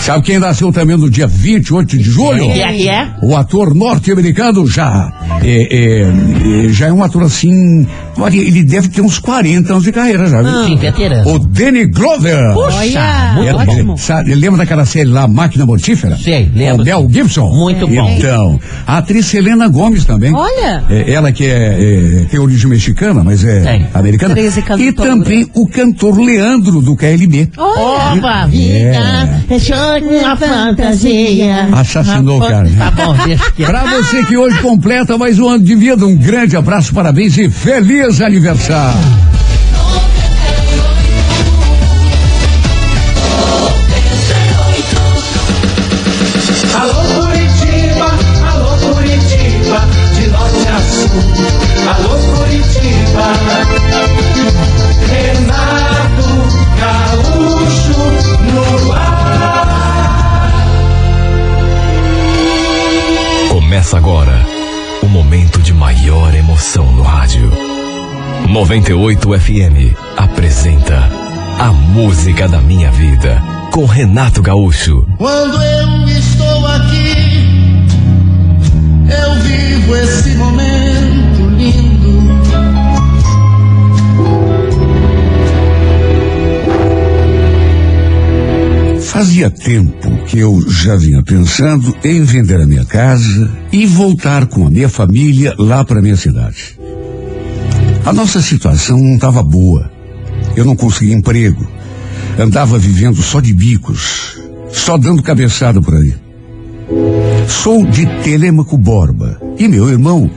Sabe quem nasceu também no dia 28 de julho? É é? O ator norte-americano já é, é, é, já é um ator assim. olha, Ele deve ter uns 40 anos de carreira já. Sim, veterano. O Danny Glover. Olha, muito É, bom. ótimo. sabe, lembra daquela série lá, Máquina Mortífera? Sei, lembro. O Mel Gibson. Muito bom. Então, a atriz Selena Gomes também. Olha. É, ela que é, é, tem origem mexicana, mas é Tem. americana. E também o cantor Leandro do KLB. Olha. Opa, vida, fechou uma fantasia. Assassinou o cara. Tá bom, deixa que Pra você que hoje completa mais um ano de vida, um grande abraço, parabéns e feliz aniversário. 98 FM apresenta A Música da Minha Vida com Renato Gaúcho. Quando eu estou aqui, eu vivo esse momento lindo. Fazia tempo que eu já vinha pensando em vender a minha casa e voltar com a minha família lá para minha cidade. A nossa situação não estava boa. Eu não conseguia emprego. Andava vivendo só de bicos, só dando cabeçada por aí. Sou de Telêmaco Borba e meu irmão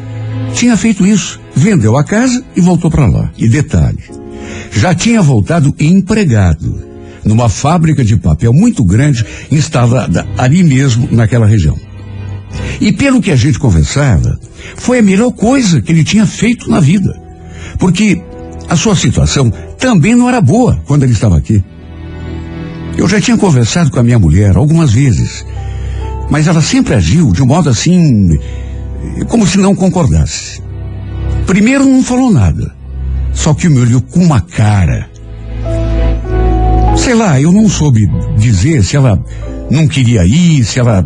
tinha feito isso. Vendeu a casa e voltou para lá. E detalhe, já tinha voltado empregado numa fábrica de papel muito grande instalada ali mesmo naquela região. E pelo que a gente conversava, foi a melhor coisa que ele tinha feito na vida. Porque a sua situação também não era boa quando ele estava aqui. Eu já tinha conversado com a minha mulher algumas vezes, mas ela sempre agiu de um modo assim, como se não concordasse. Primeiro não falou nada, só que me olhou com uma cara. Sei lá, eu não soube dizer se ela não queria ir, se ela.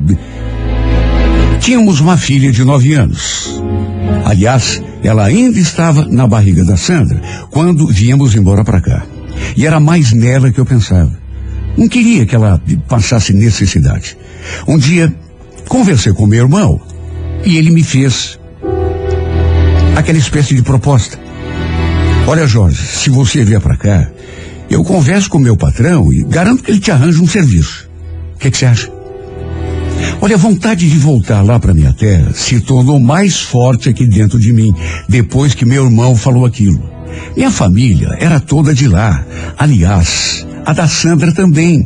Tínhamos uma filha de nove anos. Aliás, ela ainda estava na barriga da Sandra quando viemos embora para cá. E era mais nela que eu pensava. Não queria que ela passasse necessidade. Um dia, conversei com meu irmão e ele me fez aquela espécie de proposta. Olha, Jorge, se você vier para cá, eu converso com meu patrão e garanto que ele te arranja um serviço. O que que você acha? Olha, a vontade de voltar lá para minha terra se tornou mais forte aqui dentro de mim depois que meu irmão falou aquilo. Minha família era toda de lá. Aliás, a da Sandra também.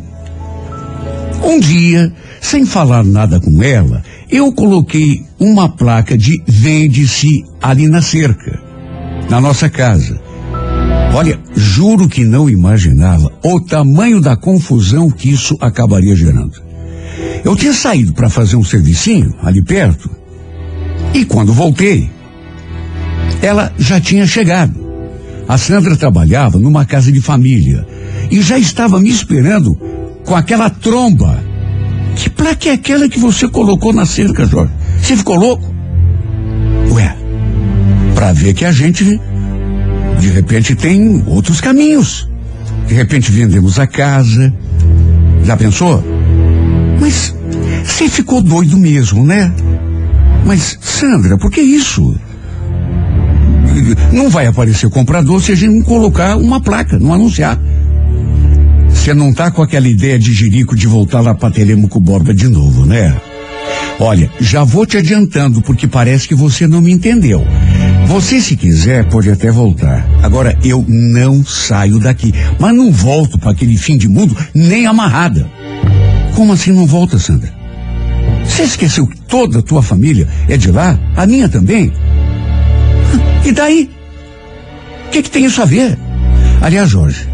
Um dia, sem falar nada com ela, eu coloquei uma placa de vende-se ali na cerca, na nossa casa. Olha, juro que não imaginava o tamanho da confusão que isso acabaria gerando. Eu tinha saído para fazer um servicinho ali perto e quando voltei, ela já tinha chegado. A Sandra trabalhava numa casa de família e já estava me esperando com aquela tromba. Que placa é aquela que você colocou na cerca, Jorge? Você ficou louco? Ué, pra ver que a gente, de repente, tem outros caminhos. De repente vendemos a casa. Já pensou? Mas você ficou doido mesmo, né? Mas, Sandra, por que isso? Não vai aparecer comprador se a gente não colocar uma placa, não anunciar. Você não tá com aquela ideia de jirico de voltar lá pra Telemaco Borba de novo, né? Olha, já vou te adiantando, porque parece que você não me entendeu. Você, se quiser, pode até voltar. Agora, eu não saio daqui. Mas não volto para aquele fim de mundo nem amarrada. Como assim não volta, Sandra? Você esqueceu que toda a tua família é de lá? A minha também? E daí? O que, que tem isso a ver? Aliás, Jorge,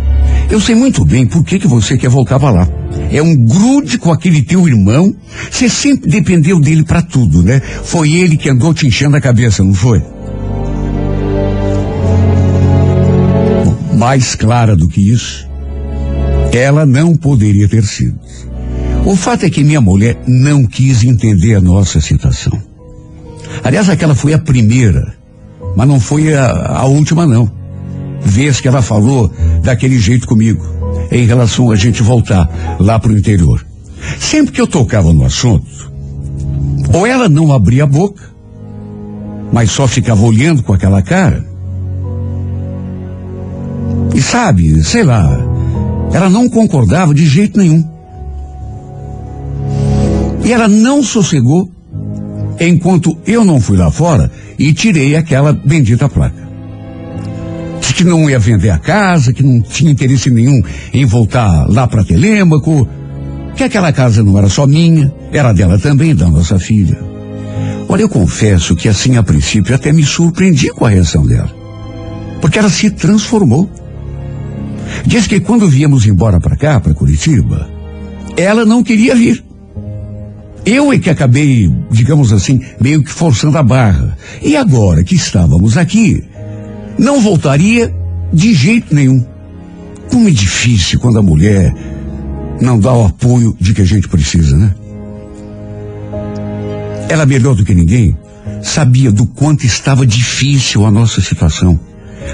eu sei muito bem por que, que você quer voltar para lá. É um grude com aquele teu irmão. Você sempre dependeu dele para tudo, né? Foi ele que andou te enchendo a cabeça, não foi? Bom, mais clara do que isso, ela não poderia ter sido. O fato é que minha mulher não quis entender a nossa situação. Aliás, aquela foi a primeira, mas não foi a, a última, não. Vez que ela falou daquele jeito comigo, em relação a gente voltar lá pro interior. Sempre que eu tocava no assunto, ou ela não abria a boca, mas só ficava olhando com aquela cara. E sabe, sei lá, ela não concordava de jeito nenhum. E ela não sossegou enquanto eu não fui lá fora e tirei aquela bendita placa. Disse que não ia vender a casa, que não tinha interesse nenhum em voltar lá para Telêmaco, que aquela casa não era só minha, era dela também, da nossa filha. Olha, eu confesso que assim a princípio até me surpreendi com a reação dela. Porque ela se transformou. Diz que quando viemos embora para cá, para Curitiba, ela não queria vir. Eu é que acabei, digamos assim, meio que forçando a barra. E agora que estávamos aqui, não voltaria de jeito nenhum. Como é difícil quando a mulher não dá o apoio de que a gente precisa, né? Ela, melhor do que ninguém, sabia do quanto estava difícil a nossa situação,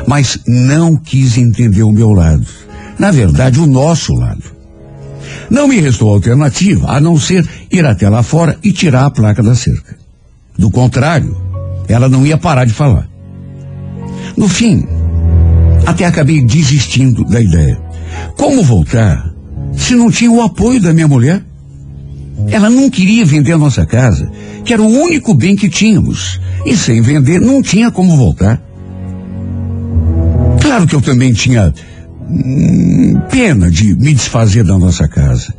mas não quis entender o meu lado. Na verdade, o nosso lado. Não me restou alternativa a não ser ir até lá fora e tirar a placa da cerca. Do contrário, ela não ia parar de falar. No fim, até acabei desistindo da ideia. Como voltar se não tinha o apoio da minha mulher? Ela não queria vender a nossa casa, que era o único bem que tínhamos. E sem vender, não tinha como voltar. Claro que eu também tinha pena de me desfazer da nossa casa.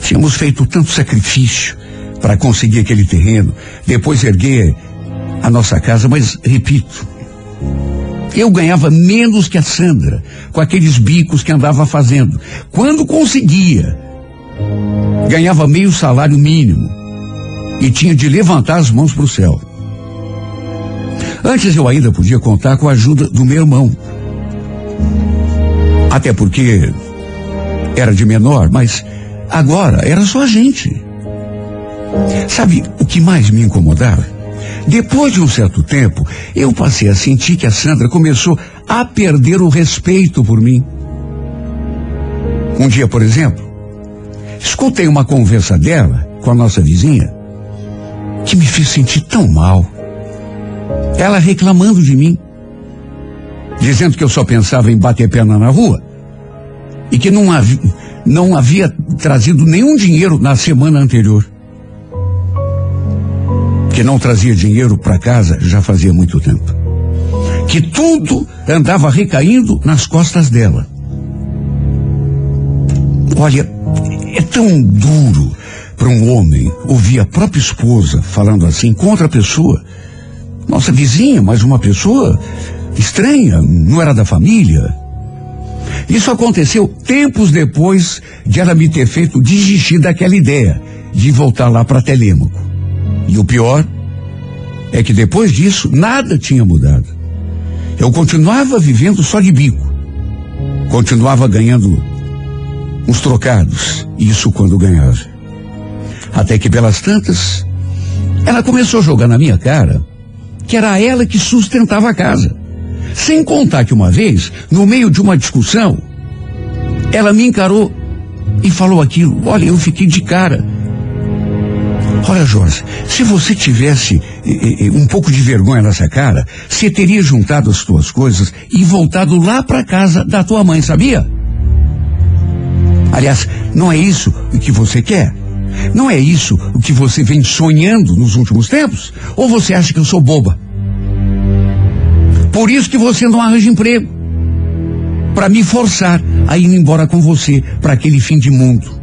Tínhamos feito tanto sacrifício para conseguir aquele terreno, depois erguer a nossa casa, mas repito, eu ganhava menos que a Sandra, com aqueles bicos que andava fazendo. Quando conseguia, ganhava meio salário mínimo e tinha de levantar as mãos para o céu. Antes eu ainda podia contar com a ajuda do meu irmão. Até porque era de menor, mas agora era só a gente. Sabe o que mais me incomodava? Depois de um certo tempo, eu passei a sentir que a Sandra começou a perder o respeito por mim. Um dia, por exemplo, escutei uma conversa dela com a nossa vizinha que me fez sentir tão mal. Ela reclamando de mim, dizendo que eu só pensava em bater perna na rua e que não havia, não havia trazido nenhum dinheiro na semana anterior. Que não trazia dinheiro para casa já fazia muito tempo. Que tudo andava recaindo nas costas dela. Olha, é tão duro para um homem ouvir a própria esposa falando assim com outra pessoa. Nossa vizinha, mas uma pessoa estranha, não era da família. Isso aconteceu tempos depois de ela me ter feito desistir daquela ideia de voltar lá para Telêmaco. E o pior é que depois disso nada tinha mudado. Eu continuava vivendo só de bico. Continuava ganhando uns trocados, isso quando ganhava. Até que pelas tantas, ela começou a jogar na minha cara que era ela que sustentava a casa. Sem contar que uma vez, no meio de uma discussão, ela me encarou e falou aquilo. Olha, eu fiquei de cara. Olha, Jorge, se você tivesse eh, eh, um pouco de vergonha nessa cara, você teria juntado as tuas coisas e voltado lá para casa da tua mãe, sabia? Aliás, não é isso o que você quer? Não é isso o que você vem sonhando nos últimos tempos? Ou você acha que eu sou boba? Por isso que você não arranja emprego. Para me forçar a ir embora com você para aquele fim de mundo.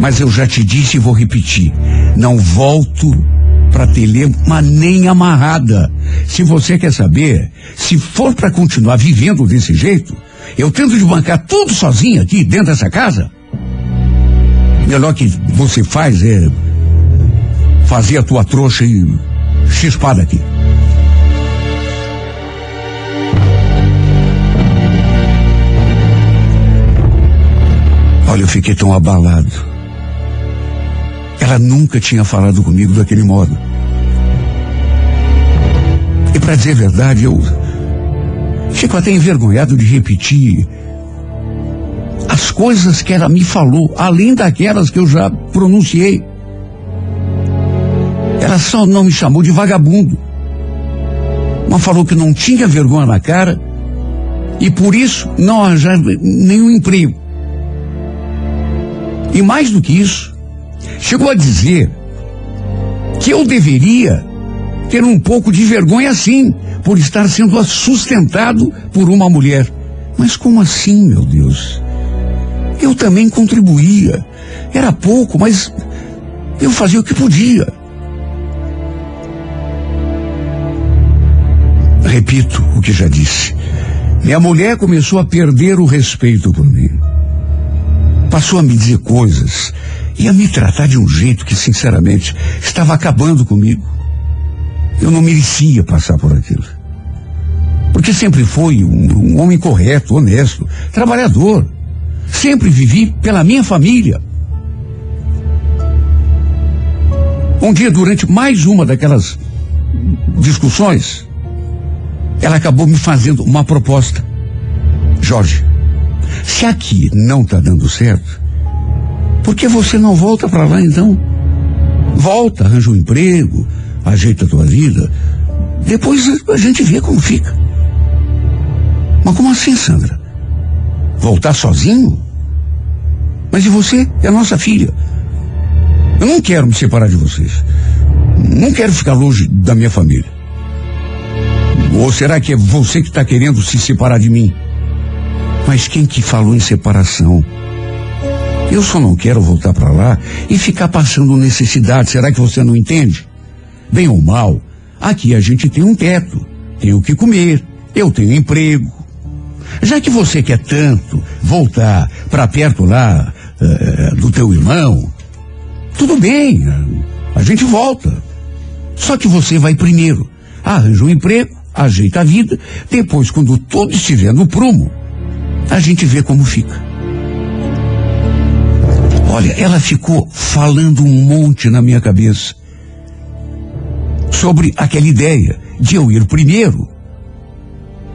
Mas eu já te disse e vou repetir. Não volto para Telema nem amarrada. Se você quer saber, se for para continuar vivendo desse jeito, eu tento de bancar tudo sozinho aqui dentro dessa casa. Melhor que você faz é fazer a tua trouxa e chispada aqui. Olha, eu fiquei tão abalado. Ela nunca tinha falado comigo daquele modo. E para dizer a verdade, eu fico até envergonhado de repetir as coisas que ela me falou, além daquelas que eu já pronunciei. Ela só não me chamou de vagabundo. Mas falou que não tinha vergonha na cara e por isso não arranjava nenhum emprego. E mais do que isso, chegou a dizer que eu deveria ter um pouco de vergonha sim, por estar sendo sustentado por uma mulher. Mas como assim, meu Deus? Eu também contribuía. Era pouco, mas eu fazia o que podia. Repito o que já disse. Minha mulher começou a perder o respeito por mim. Passou a me dizer coisas e a me tratar de um jeito que, sinceramente, estava acabando comigo. Eu não merecia passar por aquilo. Porque sempre fui um, um homem correto, honesto, trabalhador. Sempre vivi pela minha família. Um dia, durante mais uma daquelas discussões, ela acabou me fazendo uma proposta. Jorge, se aqui não está dando certo, por que você não volta para lá então? Volta, arranja um emprego, ajeita a tua vida. Depois a gente vê como fica. Mas como assim, Sandra? Voltar sozinho? Mas e você? É a nossa filha. Eu não quero me separar de vocês. Não quero ficar longe da minha família. Ou será que é você que está querendo se separar de mim? Mas quem que falou em separação? Eu só não quero voltar para lá e ficar passando necessidade. Será que você não entende? Bem ou mal, aqui a gente tem um teto, tem o que comer, eu tenho emprego. Já que você quer tanto voltar para perto lá eh, do teu irmão, tudo bem, a gente volta. Só que você vai primeiro, arranja um emprego, ajeita a vida, depois, quando tudo estiver no prumo, a gente vê como fica. Olha, ela ficou falando um monte na minha cabeça sobre aquela ideia de eu ir primeiro,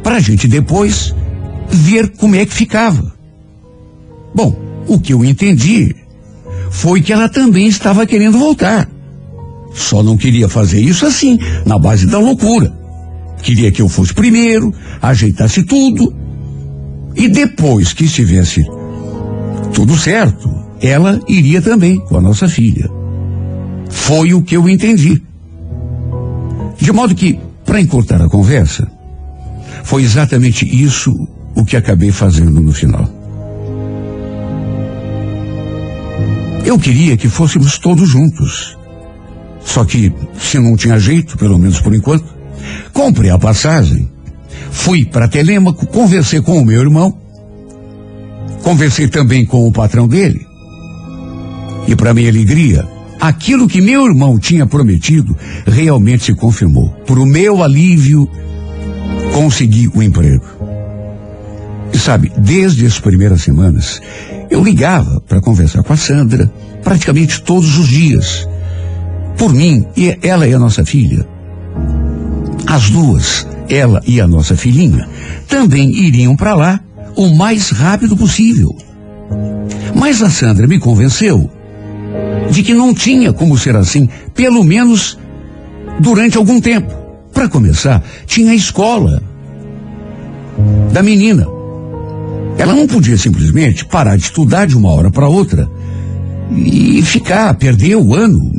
para a gente depois ver como é que ficava. Bom, O que eu entendi foi que ela também estava querendo voltar. Só não queria fazer isso assim, na base da loucura. Queria que eu fosse primeiro, ajeitasse tudo. E depois que estivesse tudo certo, ela iria também com a nossa filha. Foi o que eu entendi. De modo que, para encurtar a conversa, foi exatamente isso o que acabei fazendo no final. Eu queria que fôssemos todos juntos. Só que, se não tinha jeito, pelo menos por enquanto, comprei a passagem, fui para Telêmaco, conversei com o meu irmão, conversei também com o patrão dele, e para minha alegria, aquilo que meu irmão tinha prometido realmente se confirmou. Por o meu alívio, consegui o emprego. E sabe, desde as primeiras semanas, eu ligava para conversar com a Sandra praticamente todos os dias. Por mim, e ela e a nossa filha. As duas, ela e a nossa filhinha, também iriam para lá o mais rápido possível. Mas a Sandra me convenceu de que não tinha como ser assim, pelo menos durante algum tempo. Para começar, tinha a escola da menina. Ela não podia simplesmente parar de estudar de uma hora para outra e ficar, perder o ano.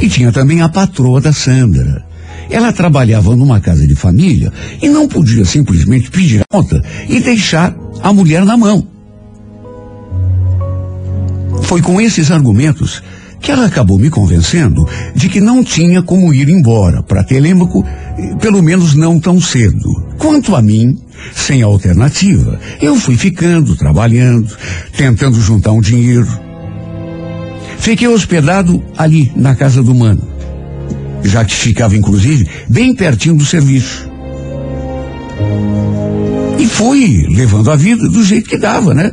E tinha também a patroa da Sandra. Ela trabalhava numa casa de família e não podia simplesmente pedir conta e deixar a mulher na mão. Foi com esses argumentos que ela acabou me convencendo de que não tinha como ir embora para Telêmaco, pelo menos não tão cedo. Quanto a mim, sem alternativa, eu fui ficando, trabalhando, tentando juntar um dinheiro. Fiquei hospedado ali na casa do mano, já que ficava inclusive bem pertinho do serviço. E fui levando a vida do jeito que dava, né?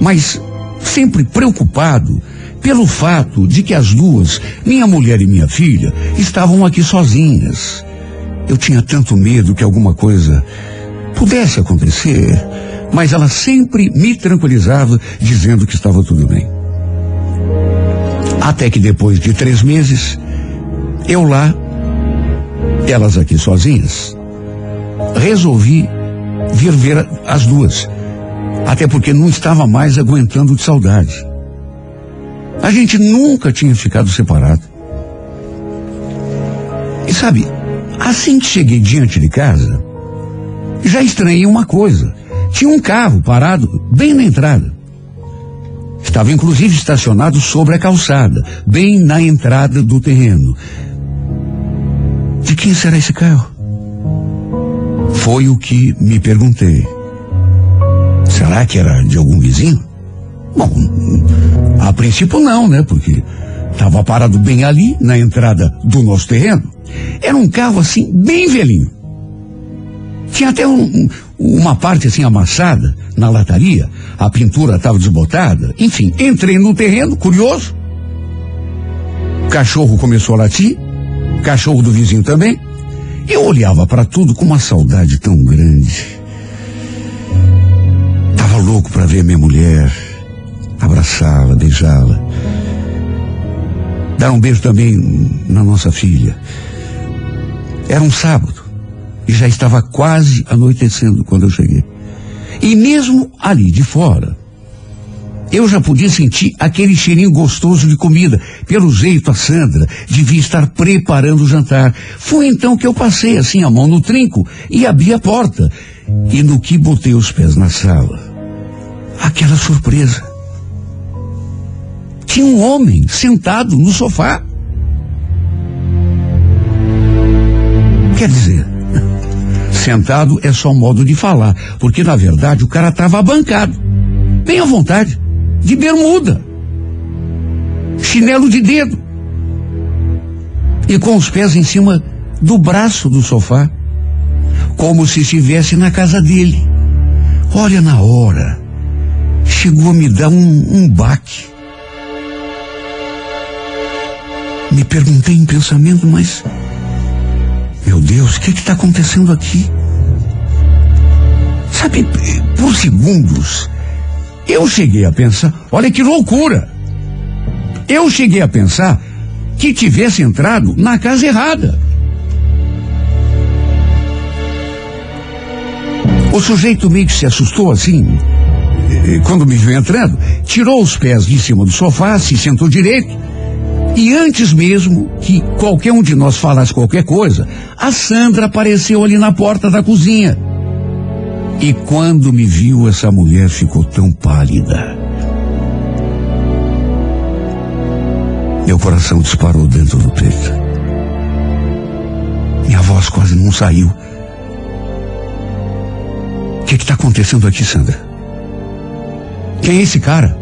Mas sempre preocupado pelo fato de que as duas, minha mulher e minha filha, estavam aqui sozinhas. Eu tinha tanto medo que alguma coisa pudesse acontecer, mas ela sempre me tranquilizava, dizendo que estava tudo bem. Até que depois de três meses, eu lá, elas aqui sozinhas, resolvi vir ver as duas. Até porque não estava mais aguentando de saudade. A gente nunca tinha ficado separado. E sabe, assim que cheguei diante de casa, já estranhei uma coisa. Tinha um carro parado bem na entrada. Estava inclusive estacionado sobre a calçada, bem na entrada do terreno. De quem será esse carro? Foi o que me perguntei. Será que era de algum vizinho? Bom, a princípio não, né? Porque estava parado bem ali, na entrada do nosso terreno. Era um carro assim, bem velhinho. Tinha até um, um, uma parte assim amassada na lataria, a pintura estava desbotada. Enfim, entrei no terreno, curioso. O cachorro começou a latir, cachorro do vizinho também. Eu olhava para tudo com uma saudade tão grande. Tava louco para ver minha mulher, abraçá-la, beijá-la. Dar um beijo também na nossa filha. Era um sábado e já estava quase anoitecendo quando eu cheguei. E mesmo ali de fora, eu já podia sentir aquele cheirinho gostoso de comida. Pelo jeito, a Sandra devia estar preparando o jantar. Foi então que eu passei assim a mão no trinco e abri a porta. E no que botei os pés na sala, aquela surpresa. Tinha um homem sentado no sofá. Quer dizer, sentado é só modo de falar, porque na verdade o cara estava bancado, bem à vontade, de bermuda, chinelo de dedo e com os pés em cima do braço do sofá, como se estivesse na casa dele. Olha, na hora, chegou a me dar um, um baque. Me perguntei em pensamento, mas meu Deus, o que está acontecendo aqui? Sabe, por segundos, Eu cheguei a pensar, olha que loucura! Eu cheguei a pensar que tivesse entrado na casa errada. O sujeito meio que se assustou assim, quando me viu entrando, tirou os pés de cima do sofá, se sentou direito. E antes mesmo que qualquer um de nós falasse qualquer coisa, a Sandra apareceu ali na porta da cozinha. E quando me viu, essa mulher ficou tão pálida. Meu coração disparou dentro do peito. Minha voz quase não saiu. O que está acontecendo aqui, Sandra? Quem é esse cara?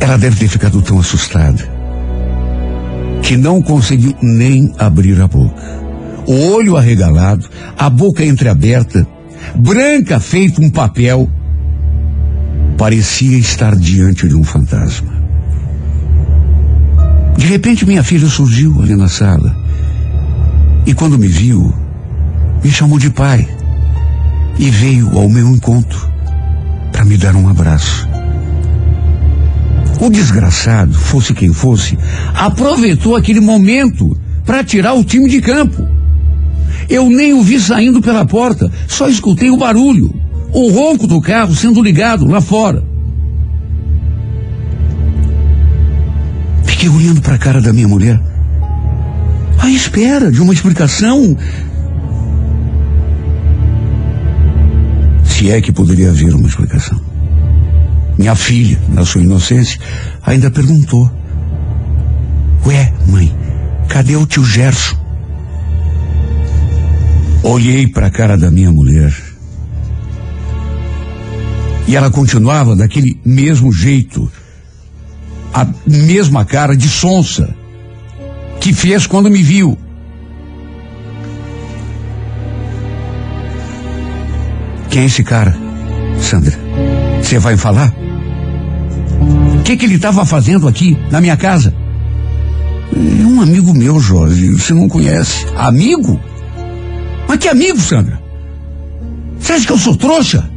Ela deve ter ficado tão assustada que não conseguiu nem abrir a boca. O olho arregalado, a boca entreaberta, branca feito um papel, parecia estar diante de um fantasma. De repente, minha filha surgiu ali na sala e, quando me viu, me chamou de pai e veio ao meu encontro para me dar um abraço. O desgraçado, fosse quem fosse, aproveitou aquele momento para tirar o time de campo. Eu nem o vi saindo pela porta, só escutei o barulho, o ronco do carro sendo ligado lá fora. Fiquei olhando para a cara da minha mulher, à espera de uma explicação. Se é que poderia haver uma explicação. Minha filha, na sua inocência, ainda perguntou: Ué, mãe, cadê o tio Gerson? Olhei para a cara da minha mulher. E ela continuava daquele mesmo jeito, a mesma cara de sonsa que fez quando me viu. Quem é esse cara, Sandra? Você vai falar? O que, que ele estava fazendo aqui, na minha casa? É um amigo meu, Jorge. Você não conhece. Amigo? Mas que amigo, Sandra? Você acha que eu sou trouxa?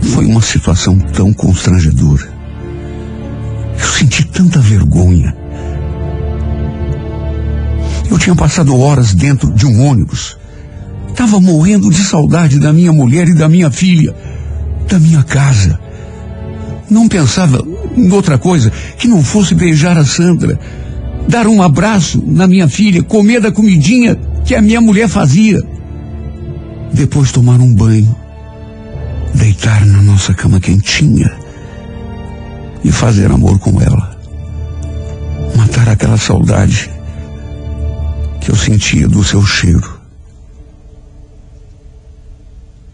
Foi uma situação tão constrangedora. Eu senti tanta vergonha. Eu tinha passado horas dentro de um ônibus. Estava morrendo de saudade da minha mulher e da minha filha, da minha casa. Não pensava em outra coisa que não fosse beijar a Sandra, dar um abraço na minha filha, comer da comidinha que a minha mulher fazia. Depois tomar um banho, deitar na nossa cama quentinha e fazer amor com ela. Matar aquela saudade que eu sentia do seu cheiro.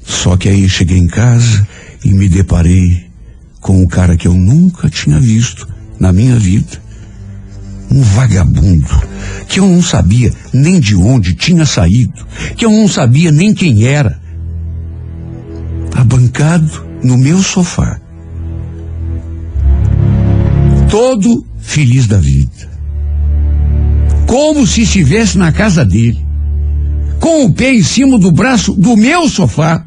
Só que aí cheguei em casa e me deparei com um cara que eu nunca tinha visto na minha vida. Um vagabundo que eu não sabia nem de onde tinha saído, que eu não sabia nem quem era. Abancado no meu sofá. Todo feliz da vida. Como se estivesse na casa dele. Com o pé em cima do braço do meu sofá.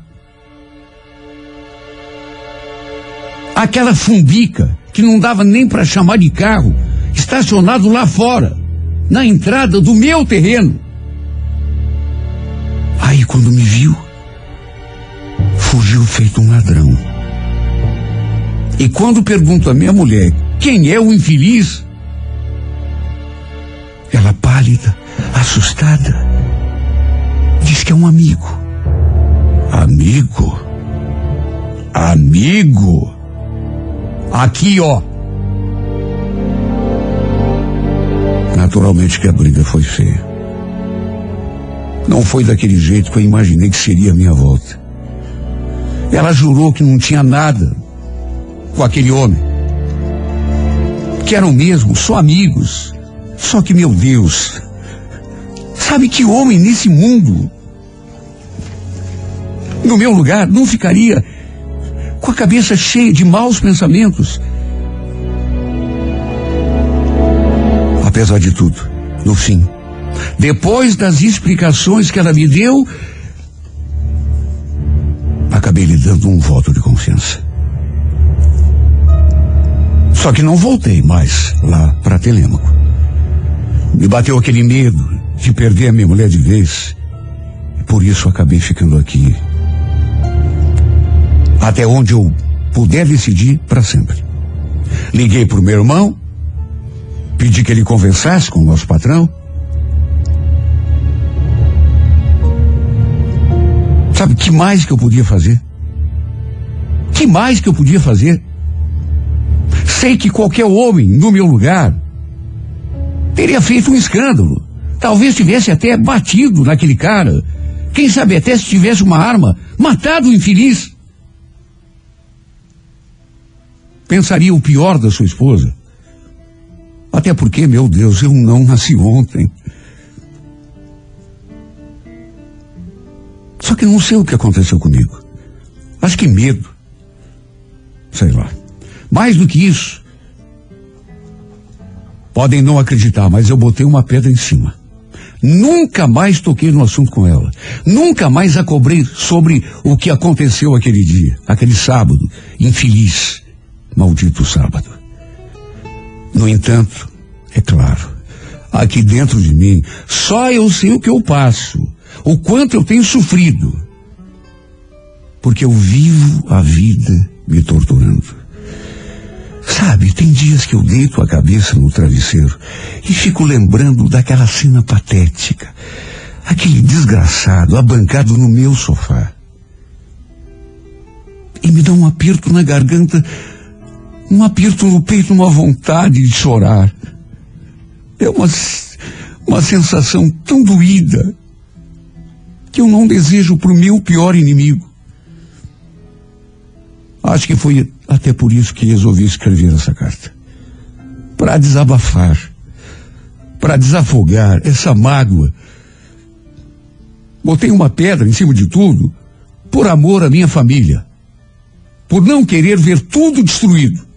Aquela fumbica que não dava nem para chamar de carro, estacionado lá fora, na entrada do meu terreno. Aí quando me viu, fugiu feito um ladrão. E quando pergunto à minha mulher quem é o infeliz, ela pálida, assustada, diz que é um amigo. Amigo? Amigo? Aqui, ó. Naturalmente que a briga foi feia. Não foi daquele jeito que eu imaginei que seria a minha volta. Ela jurou que não tinha nada com aquele homem. Que eram mesmo só amigos. Só que, meu Deus, sabe que homem nesse mundo, no meu lugar, não ficaria com a cabeça cheia de maus pensamentos. Apesar de tudo, no fim, depois das explicações que ela me deu, acabei lhe dando um voto de confiança. Só que não voltei mais lá para Telêmaco. Me bateu aquele medo de perder a minha mulher de vez. E por isso acabei ficando aqui. Até onde eu puder decidir para sempre. Liguei pro meu irmão, pedi que ele conversasse com o nosso patrão. Sabe que mais que eu podia fazer? Que mais que eu podia fazer? Sei que qualquer homem no meu lugar teria feito um escândalo. Talvez tivesse até batido naquele cara. Quem sabe até se tivesse uma arma, matado o infeliz. Pensaria o pior da sua esposa. Até porque, meu Deus, eu não nasci ontem. Só que não sei o que aconteceu comigo. Acho que medo. Sei lá. Mais do que isso. Podem não acreditar, mas eu botei uma pedra em cima. Nunca mais toquei no assunto com ela. Nunca mais a cobrei sobre o que aconteceu aquele dia, aquele sábado, infeliz, maldito sábado. No entanto, é claro, aqui dentro de mim, só eu sei o que eu passo, o quanto eu tenho sofrido. Porque eu vivo a vida me torturando. Sabe, tem dias que eu deito a cabeça no travesseiro e fico lembrando daquela cena patética. Aquele desgraçado abancado no meu sofá. E me dá um aperto na garganta, um aperto no peito, uma vontade de chorar. É uma, uma sensação tão doída que eu não desejo para o meu pior inimigo. Acho que foi até por isso que resolvi escrever essa carta. Para desabafar, para desafogar essa mágoa. Botei uma pedra em cima de tudo por amor à minha família. Por não querer ver tudo destruído.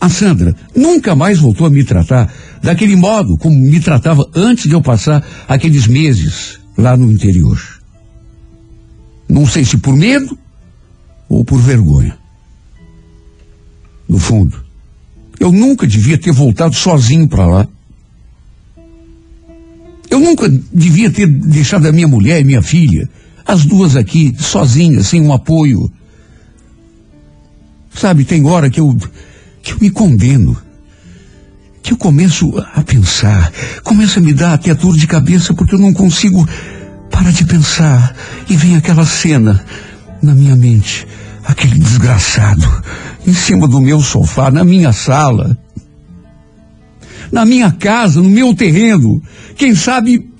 A Sandra nunca mais voltou a me tratar daquele modo como me tratava antes de eu passar aqueles meses lá no interior. Não sei se por medo ou por vergonha. No fundo, eu nunca devia ter voltado sozinho para lá. Eu nunca devia ter deixado a minha mulher e minha filha, as duas aqui, sozinhas, sem um apoio. Sabe, tem hora que eu, que eu me condeno. Que eu começo a pensar, começa a me dar até dor de cabeça porque eu não consigo parar de pensar. E vem aquela cena na minha mente. Aquele desgraçado em cima do meu sofá, na minha sala, na minha casa, no meu terreno. Quem sabe.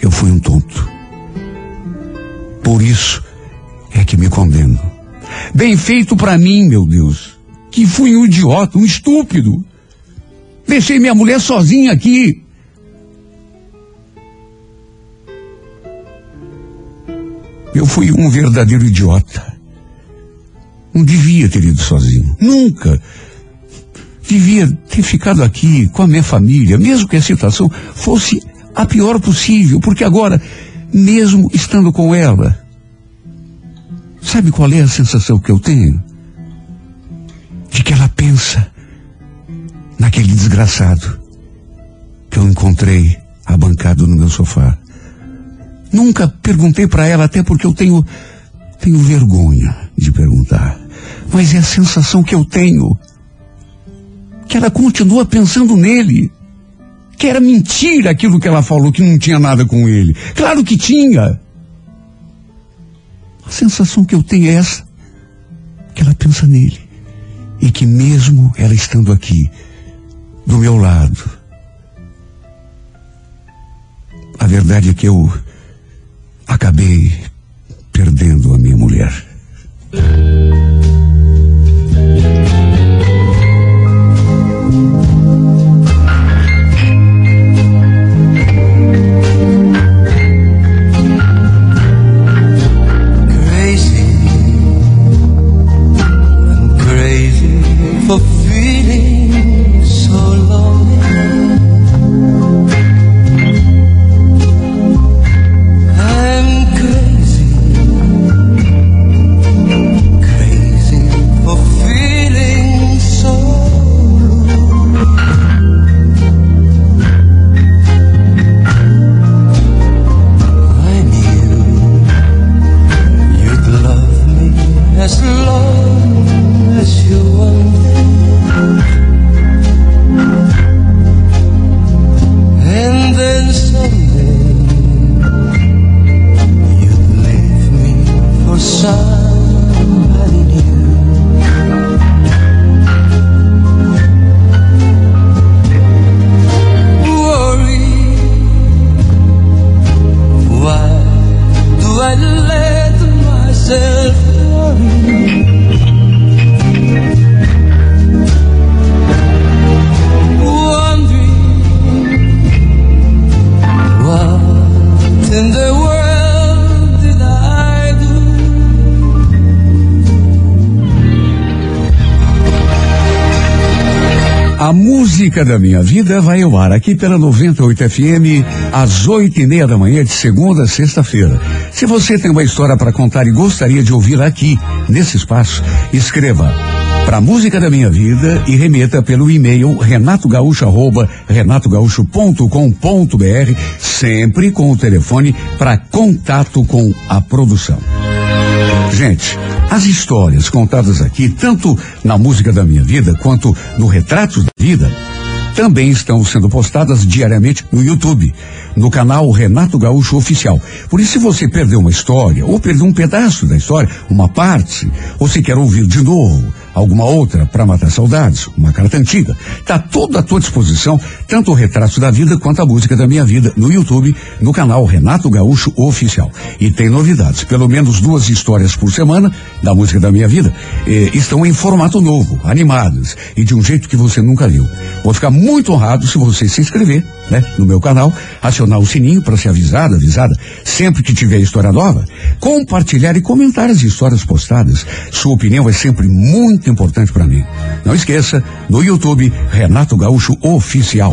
Eu fui um tonto. Por isso é que me condeno. Bem feito para mim, meu Deus. Que fui um idiota, um estúpido. Deixei minha mulher sozinha aqui. Eu fui um verdadeiro idiota. Não devia ter ido sozinho. Nunca. Devia ter ficado aqui com a minha família, mesmo que a situação fosse a pior possível, porque agora, mesmo estando com ela, sabe qual é a sensação que eu tenho? De que ela pensa naquele desgraçado que eu encontrei abancado no meu sofá. Nunca perguntei para ela, até porque eu tenho, tenho vergonha de perguntar. Mas é a sensação que eu tenho. Que ela continua pensando nele. Que era mentira aquilo que ela falou, que não tinha nada com ele. Claro que tinha. A sensação que eu tenho é essa. Que ela pensa nele. E que mesmo ela estando aqui, do meu lado, a verdade é que eu acabei perdendo a minha mulher. For música da minha vida vai ao ar aqui pela 98 FM às oito e meia da manhã de segunda a sexta-feira. Se você tem uma história para contar e gostaria de ouvir aqui nesse espaço, escreva para música da minha vida e remeta pelo e-mail renatogaúcho arroba renatogaúcho.com.br sempre com o telefone para contato com a produção. Gente, as histórias contadas aqui, tanto na música da minha vida quanto no Retratos da Vida, também estão sendo postadas diariamente no YouTube, no canal Renato Gaúcho Oficial. Por isso, se você perdeu uma história, ou perdeu um pedaço da história, uma parte, ou se quer ouvir de novo alguma outra para matar saudades, uma carta antiga, tá tudo à tua disposição, tanto o Retrato da Vida quanto a música da minha vida, no YouTube, no canal Renato Gaúcho Oficial. E tem novidades, pelo menos duas histórias por semana da música da minha vida eh, estão em formato novo, animadas e de um jeito que você nunca viu. Vou ficar muito honrado se você se inscrever, né, no meu canal, acionar o sininho para ser avisado, avisada, sempre que tiver história nova, compartilhar e comentar as histórias postadas. Sua opinião é sempre muito importante para mim. Não esqueça, no YouTube, Renato Gaúcho Oficial.